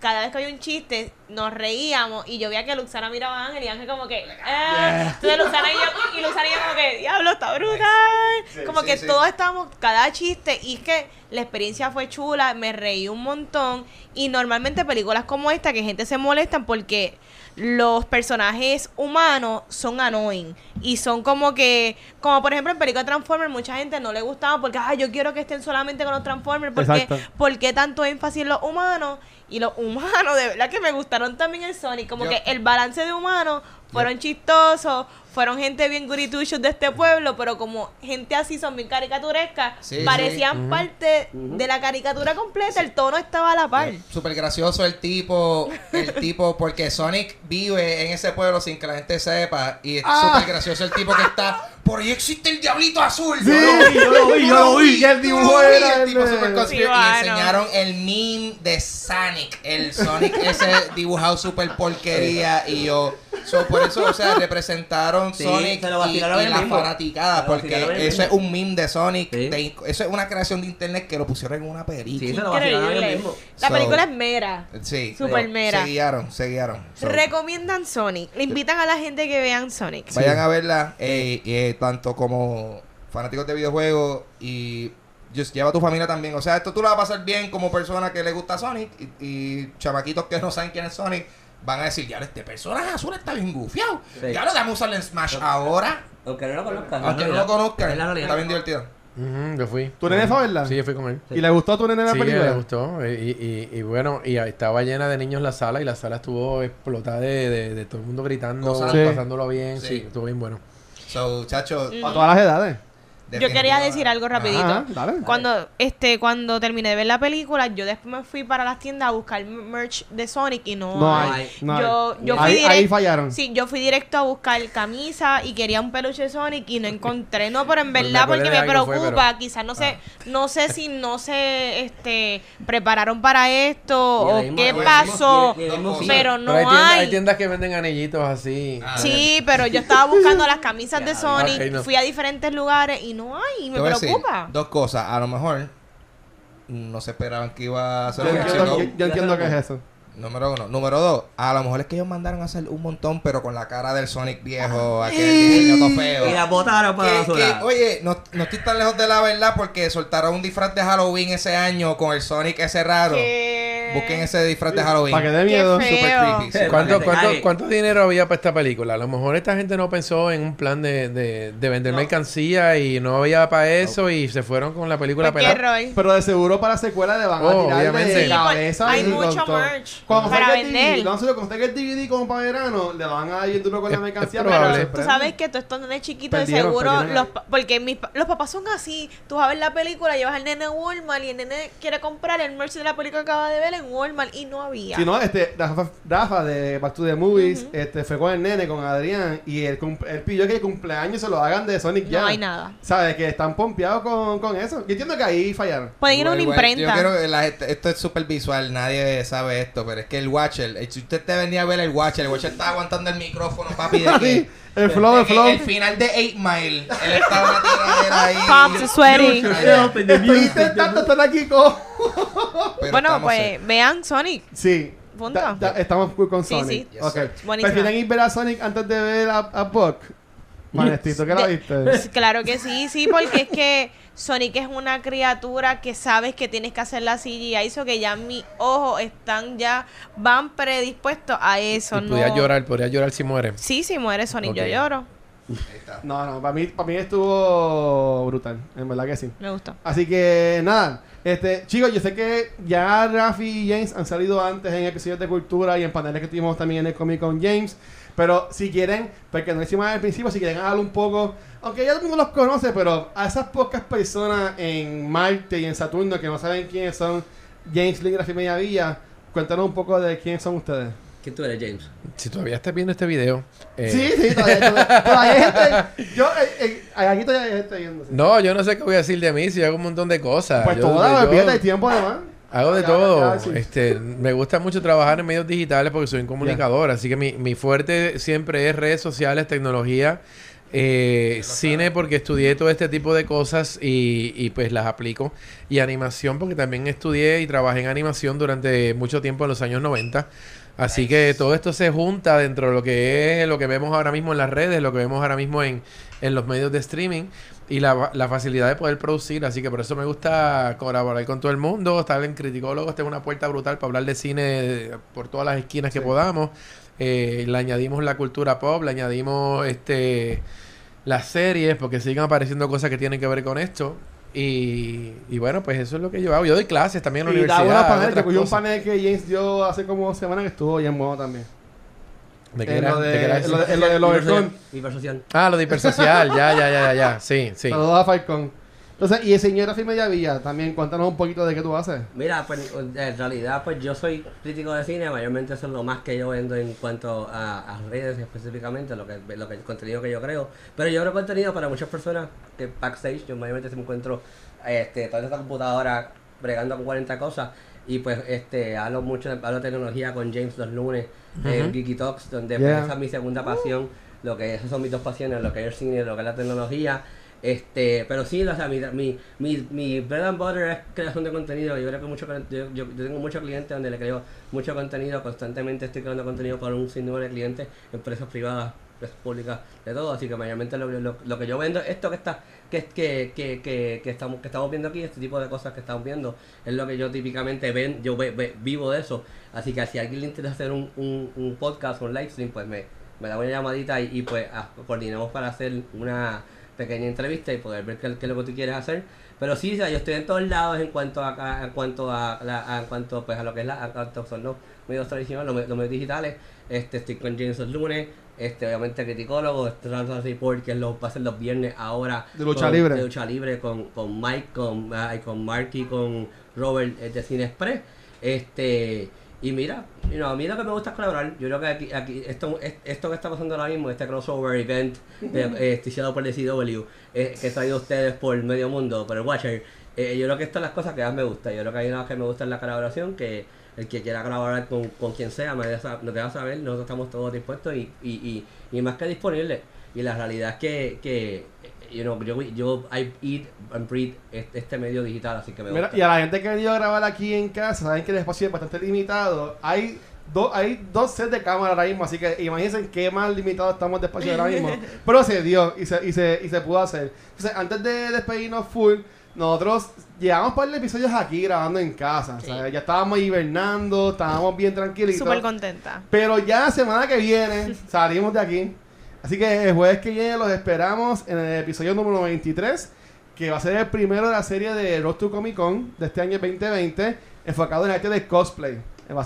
cada vez que había un chiste nos reíamos y yo veía que Luxana miraba a Ángel y Ángel como que "Ah". entonces Luxana y yo y Luxana y yo como que diablo está brutal como sí, que sí. todos estábamos cada chiste y es que la experiencia fue chula me reí un montón y normalmente películas como esta que gente se molestan porque los personajes humanos son annoying y son como que como por ejemplo en película Transformers mucha gente no le gustaba porque ay yo quiero que estén solamente con los Transformers porque. ¿por qué tanto énfasis en los humanos? Y los humanos, de verdad que me gustaron también el Sonic. Como Yep. que el balance de humanos fueron chistosos, fueron gente bien gurituchos de este pueblo, pero como gente así son bien caricaturescas, Sí, parecían parte de la caricatura completa, el tono estaba a la par. Súper gracioso el tipo, el <laughs> tipo, porque Sonic vive en ese pueblo sin que la gente sepa. Y es Ah. súper gracioso el tipo que está. Por ahí existe el diablito azul. Sí, yo lo vi, yo lo vi. Y el yo dibujo lo vi, era el el tipo súper Sí, conspiracy. bueno. Y enseñaron el meme de Sonic. El Sonic ese dibujado súper porquería. Y yo. so, por eso, o sea, representaron Sí, Sonic se lo y, vacilaron y el la mismo. fanaticada. Lo Porque eso es un meme de Sonic. Sí. de- eso es una creación de internet que lo pusieron en una película. Sí, se lo. La So- película es mera. Sí. Super mera. Se guiaron, se guiaron. So, Recomiendan Sonic. Le invitan a la gente que vean Sonic. vayan a verla, eh, eh, tanto como fanáticos de videojuegos y just lleva a tu familia también. O sea, esto tú la vas a pasar bien como persona que le gusta Sonic y, y chamaquitos que no saben quién es Sonic van a decir, ya este personaje azul está bien gufiado. Sí. Ya lo damos usarlo en Smash ahora. Aunque no lo conozcan. Aunque no lo conozcan, realidad. Es la realidad. está bien divertido. Yo fui. ¿Tu nene fue a verla? Sí, yo fui con él. ¿Y le gustó a tu nene la Sí, película? le gustó. Y, y, y bueno, y estaba llena de niños la sala y la sala estuvo explotada de, de, de todo el mundo gritando. Sí. pasándolo bien. Sí. Sí. estuvo bien bueno. So, chacho. A todas las edades. Yo quería decir algo rapidito. Ajá, dale. Cuando este cuando terminé de ver la película, yo después me fui para las tiendas a buscar merch de Sonic y no, No hay. No yo, hay. yo fui ahí, direct- ahí fallaron. Sí, yo fui directo a buscar camisa y quería un peluche de Sonic y no encontré. No, pero en <laughs> me verdad porque me preocupa. pero- Quizás no sé, no sé si no se este prepararon para esto o mismo- qué pasó. mismo sí. Pero no Pero hay, tiendas, hay. hay tiendas que venden anillitos así. Ah, Sí, pero yo estaba buscando las camisas de <laughs> Sonic, no. fui a diferentes lugares y no hay, y me decir preocupa. dos cosas. A lo mejor no se esperaban que iba a ser Yo entiendo, yo- yo entiendo que es eso. Número uno. Número dos, a lo mejor es que ellos mandaron a hacer un montón, pero con la cara del Sonic viejo, aquel diseño todo feo. Y la botaron para la basura. oye, no, no estoy tan lejos de la verdad porque soltaron un disfraz de Halloween ese año con el Sonic ese raro. Busquen ese disfraz de Halloween. Para que dé miedo. Qué Super feo. creepy. Sí. super ¿Cuánto, Para dinero había para esta película? A lo mejor esta gente no pensó en un plan de, de, de vender No. mercancía y no había para eso y se fueron con la película ¿Por qué, pelada. Roy? Pero de seguro para secuela le van a Oh, tirar obviamente. de Sí, cabeza. pues, hay y con mucho todo. merch Cuando para salga el DVD, vender. no sé, cuando salga el DVD como para verano, le van a ir duro con la Es- mercancía. es para que probable. se Tú prenda. sabes que todos estos nenes chiquitos de Perdieron, seguro, perdieron los, pa- porque mis, pa- los papás son así. Tú vas a ver la película, llevas al nene a Walmart y el nene quiere comprar el merch de la película que acaba de ver en Walmart y no había. Si no, este, Rafa, Rafa de Back to the Movies este, fue con el nene, con Adrián, y él, él pidió que el cumpleaños se lo hagan de Sonic No ya. hay nada. ¿Sabes? Que están pompeados con, con eso. Yo entiendo que ahí fallaron. Pueden ir a una imprenta. Yo creo que la gente- esto es súper visual, nadie sabe esto, pero es que el Watcher, eh, si usted te venía a ver el Watcher, el Watcher estaba aguantando el micrófono, papi, de <laughs> que, el flow, de el flow. el final de 8 Mile, él estaba en una tiradera ahí. Pops sweaty. Estoy intentando estar aquí con... Bueno, pues vean Sonic. Sí. Punto. Da- da- estamos cool con Sí, Sonic. sí. Yes, ok. sir. Buenísima. ¿Prefieren ir a ver a Sonic antes de ver a, a Buck? Manestito, ¿qué la viste? Pues Claro que sí, sí, porque es que Sonic es una criatura que sabes que tienes que hacer la CGI, hizo que ya mis ojos están ya, van predispuestos a eso. Y no... podía llorar, podría llorar si muere. Sí, si muere Sonic, yo lloro. Ahí está. No, no, para mí, para mí estuvo brutal. En verdad que sí. Me gustó. Así que nada, este, chicos, yo sé que ya Rafi y James han salido antes en episodios de cultura y en paneles que tuvimos también en el Comic Con James. Pero si quieren, porque no hicimos al principio, si quieren hablar un poco, aunque ya todo el mundo los conoce, pero a esas pocas personas en Marte y en Saturno que no saben quiénes son James Lee y Rafi Media Villa. Cuéntanos un poco de quiénes son ustedes. ¿Quién tú eres, James? Si todavía estás viendo este video. eh, Sí, sí, todavía, todavía- <laughs> todavía hay gente. Yo, eh, eh, aquí todavía hay gente viendo. sí. No, yo no sé qué voy a decir de mí si hago un montón de cosas. Pues Yo- toda, yo- olvídate, tiempo además. Hago de todo. Este, me gusta mucho trabajar en medios digitales porque soy un comunicador, así que mi, mi fuerte siempre es redes sociales, tecnología, eh, cine porque estudié todo este tipo de cosas y, y, pues las aplico y animación porque también estudié y trabajé en animación durante mucho tiempo en los años 90. Así que todo esto se junta dentro de lo que es lo que vemos ahora mismo en las redes, lo que vemos ahora mismo en, en los medios de streaming y la, la facilidad de poder producir. Así que por eso me gusta colaborar con todo el mundo, estar en Criticólogos, tengo una puerta brutal para hablar de cine por todas las esquinas que podamos. Eh, le añadimos la cultura pop, le añadimos este las series, porque siguen apareciendo cosas que tienen que ver con esto. Y, y bueno, pues eso es lo que yo hago. Yo doy clases también en la Y da universidad. otras cogió un panel que James dio hace como dos semanas que estuvo bien bueno también. ¿De qué En era? lo de- ¿De lo de- lo del Overcon. Hipersocial. Ah, lo de hipersocial. ya, ya, ya, ya, ya. Sí, sí. Saludos a Falcon. Entonces, y el señor Rafi Media Villa, también cuéntanos un poquito de qué tú haces. Mira, pues en realidad pues yo soy crítico de cine, mayormente eso es lo más que yo vendo en cuanto a, a redes específicamente, lo que, lo que el contenido que yo creo. Pero yo creo contenido para muchas personas que backstage, yo mayormente me encuentro este, toda esta computadora bregando con 40 cosas y pues este hablo mucho de, hablo de tecnología con James los lunes en Ujú. Geeky Talks, donde pues, Yeah. esa es mi segunda pasión, lo que esas son mis dos pasiones, lo que es el cine y lo que es la tecnología. Este, pero sí, o sea, mi, mi, mi, bread and butter es creación de contenido. Yo creo que mucho, yo, yo, tengo muchos clientes donde le creo mucho contenido, constantemente estoy creando contenido para un sinnúmero de clientes, empresas privadas, empresas públicas, de todo. Así que mayormente lo, lo, lo que yo vendo, esto que está, que, que, que, que, que estamos, que estamos viendo aquí, este tipo de cosas que estamos viendo, es lo que yo típicamente ven, yo ve- ve- vivo de eso. Así que si alguien le interesa hacer un, un, podcast un live stream, pues me, me da una llamadita y, y pues ah, coordinamos para hacer una pequeña entrevista y poder ver qué, qué es lo que tú quieres hacer. Pero sí, o sea, yo estoy en todos lados en cuanto a, en cuanto a, la, en cuanto pues a lo que es la, a cuanto son los medios tradicionales, los, los medios digitales. Este, estoy con James los lunes, este, obviamente criticólogo, este Transfer Report, que lo, va a ser los viernes ahora. De lucha con- libre. De lucha libre con, con Mike, con, y con Marky, con Robert eh, de Cine Express. Este, y mira, you know, a mí lo que me gusta es colaborar. Yo creo que aquí, aquí esto, es- esto que está pasando ahora mismo, este crossover event de, <laughs> eh, por DCW, eh, que he traído ustedes por medio mundo, por el Watcher, eh, yo creo que estas son las cosas que más me gustan. Yo creo que hay una que me gusta en la colaboración, que el que quiera colaborar con, con quien sea, me deja, nos deja saber, nosotros estamos todos dispuestos y, y, y, y más que disponibles. Y la realidad es que, que you know, yo, yo I eat and breathe este, este medio digital, así que me Mira, gusta. y a la gente que ha venido a grabar aquí en casa, saben que el espacio es bastante limitado. Hay, dos hay dos sets de cámara ahora mismo, así que imagínense qué más limitado estamos de espacio ahora mismo. <laughs> Pero se dio y se, y se, y se pudo hacer. Entonces, antes de despedirnos full, nosotros llevamos par de episodios aquí grabando en casa. o sea, ya estábamos hibernando, estábamos bien tranquilitos. Súper contenta. Pero ya la semana que viene <laughs> salimos de aquí. Así que el jueves que viene los esperamos en el episodio número 23, que va a ser el primero de la serie de Road to Comic Con de este año 2020, enfocado en el arte de cosplay.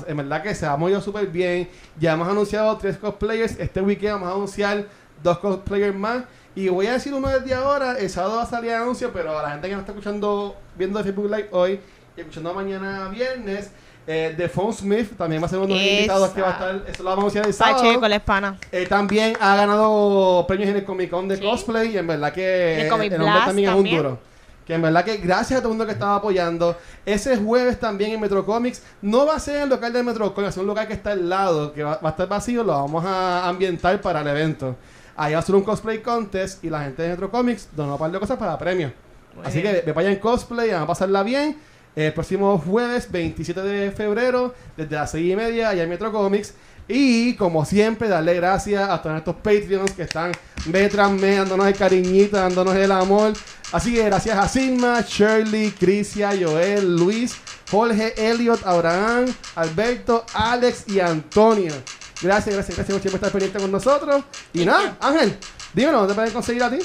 En verdad que se ha movido súper bien. Ya hemos anunciado tres cosplayers. Este weekend vamos a anunciar dos cosplayers más. Y voy a decir uno desde ahora. El sábado va a salir el anuncio, pero a la gente que nos está escuchando, viendo de Facebook Live hoy y escuchando mañana viernes, eh, Phone Smith también va a ser uno de los invitados que va a estar. Eso lo vamos a anunciar el sábado. Pacheco, la hispana. Eh, también ha ganado premios en el Comic Con de Sí. cosplay y en verdad que el Comic hombre Blast también, es también. un duro. Que en verdad que gracias a todo el mundo que estaba apoyando. Ese jueves también en Metro Comics. No va a ser el local de Metro Comics, va a ser un local que está al lado, que va, va a estar vacío, lo vamos a ambientar para el evento. Ahí va a ser un cosplay contest y la gente de Metro Comics donó un par de cosas para premios. Muy Así bien. que ve para allá en cosplay, van a pasarla bien. El próximo jueves, 27 de febrero, desde las 6 y media, allá en Metro Comics. Y como siempre, darle gracias a todos nuestros Patreons que están mes tras mes dándonos el cariñito, dándonos el amor. Así que gracias a Sigma, Shirley, Crisia, Joel, Luis, Jorge, Elliot, Abraham, Alberto, Alex y Antonio. Gracias, gracias, gracias por siempre estar pendiente con nosotros. Y nada, Ángel, dímelo, ¿dónde pueden conseguir a ti?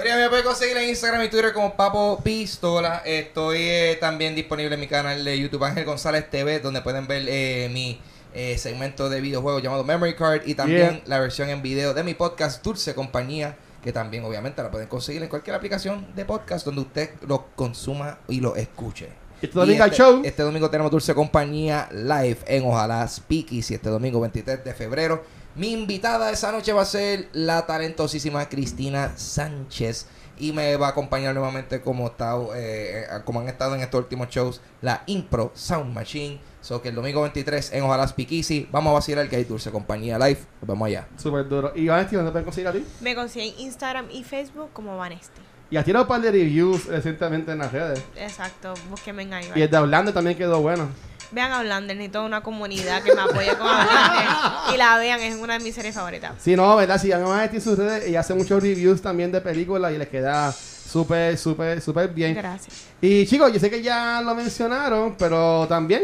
Corea me puede conseguir en Instagram y Twitter como Papo Pistola. Estoy eh, también disponible en mi canal de YouTube Ángel González TV, donde pueden ver eh, mi eh, segmento de videojuegos llamado Memory Card y también Yeah. la versión en video de mi podcast Dulce Compañía, que también obviamente la pueden conseguir en cualquier aplicación de podcast donde usted lo consuma y lo escuche. Este domingo Y hay show. Este domingo tenemos Dulce Compañía live en Ojalá Speakeasy este domingo 23 de febrero. Mi invitada esa noche va a ser la talentosísima Cristina Sánchez. Y me va a acompañar nuevamente como, está, eh, eh, como han estado en estos últimos shows, la Impro Sound Machine. So que el domingo 23 en Ojalá Speakeasy vamos a vacilar que hay Dulce Compañía live. Nos vemos allá. Súper duro. Y Vanesti, ¿dónde pueden conseguir a ti? Me consiguen Instagram y Facebook como Vanesti. Y has tirado un par de reviews recientemente en las redes. Exacto, búsquenme en ahí. Y el de Orlando también quedó bueno. Vean a Outlander, necesito una comunidad que me apoye con Outlander. y la vean, es una de mis series favoritas. Sí, no, ¿verdad? Si a mi mamá en sus redes, ella hace muchos reviews también de películas y les queda súper, súper, súper bien. Gracias. Y chicos, yo sé que ya lo mencionaron, pero también,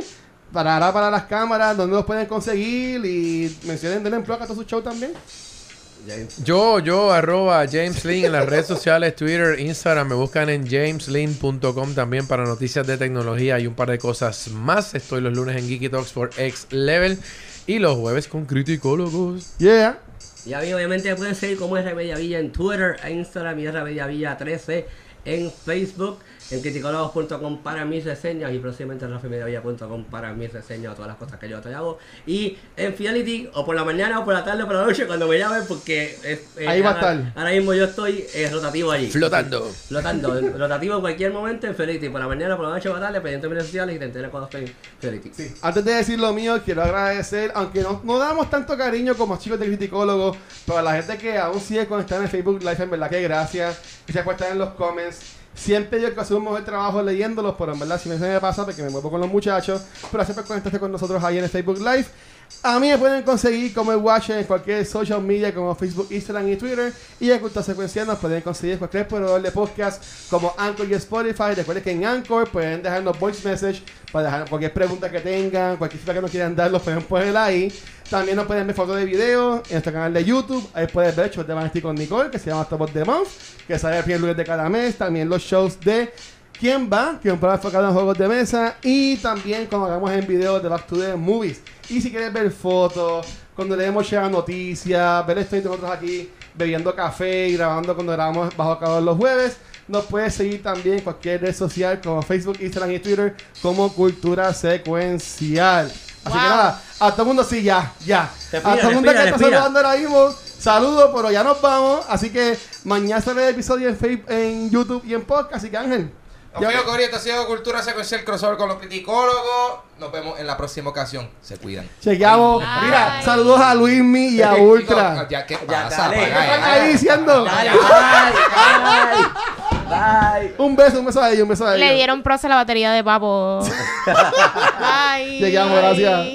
para para las cámaras, ¿dónde los pueden conseguir? Y mencionen, denle en a todo su show también. Yo, yo, arroba James Lin en las redes sociales, Twitter, Instagram. Me buscan en jameslin.com también para noticias de tecnología y un par de cosas más. Estoy los lunes en Geeky Talks por X Level y los jueves con Criticólogos. Yeah. Y a mí obviamente me pueden seguir como R Villa en Twitter, e Instagram y R Villa 13 en Facebook, en criticólogos.com para mis reseñas y próximamente en rafimediavilla.com para mis reseñas o todas las cosas que yo te hago. Y en Fidelity, o por la mañana, o por la tarde, o por la noche, cuando me llamen, porque eh, Ahí va a ahora, estar. ahora mismo yo estoy eh, rotativo allí. Flotando. Flotando, <laughs> rotativo en cualquier momento en Fidelity, por la mañana, por la noche, por la tarde, pendiente de mis redes sociales y te enteras cuando estoy en Fidelity. Antes de decir lo mío, quiero agradecer, aunque no, no damos tanto cariño como chicos de criticólogos, pero a la gente que aún sigue conectada en Facebook Live, en verdad que gracias. Y se acuestan en los comments. Siempre yo que un mejor trabajo leyéndolos, pero en verdad si me, se me pasa porque me muevo con los muchachos. Pero siempre conectarse con nosotros ahí en el Facebook Live. A mí me pueden conseguir como el Watcher en cualquier social media como Facebook, Instagram y Twitter. Y en Cultura Secuencial nos pueden conseguir cualquier proveedor de podcast como Anchor y Spotify. Recuerden que en Anchor pueden dejarnos voice message para dejar cualquier pregunta que tengan, cualquier feedback que nos quieran dar, los pueden poner ahí. También nos pueden ver fotos de video en nuestro canal de YouTube. Ahí pueden ver shows de Vanity con Nicole, que se llama Top of the Month, que sale el primer lunes de cada mes. También los shows de ¿Quién va? Que es un programa enfocado en juegos de mesa. Y también cuando hagamos en videos de Back to the Movies. Y si quieres ver fotos, cuando leemos share noticias, ver esto y nosotros aquí bebiendo café y grabando cuando grabamos bajo calor los jueves, nos puedes seguir también en cualquier red social como Facebook, Instagram y Twitter como Cultura Secuencial. Así que nada, a todo el mundo sí, ya, ya. Respira, a todo el mundo que está saludando ahora mismo, saludos, pero ya nos vamos. Así que mañana sale el episodio en, Facebook, en YouTube y en podcast. Así que Ángel. Ya- fuimos, Corillo. Esto ha sido Cultura Secuencial Crossover con los criticólogos. Nos vemos en la próxima ocasión. Se cuidan. Chequeamos. Mira, saludos a Luismi y a Ultra. Chicos, Ya, ¿qué Ya, pasa? ¿Qué están ahí diciendo? Dale, bye, bye, bye. Un beso, un beso a ellos, un beso a ellos. Le dieron pros a la batería de papo. <laughs> Bye. Llegamos, gracias.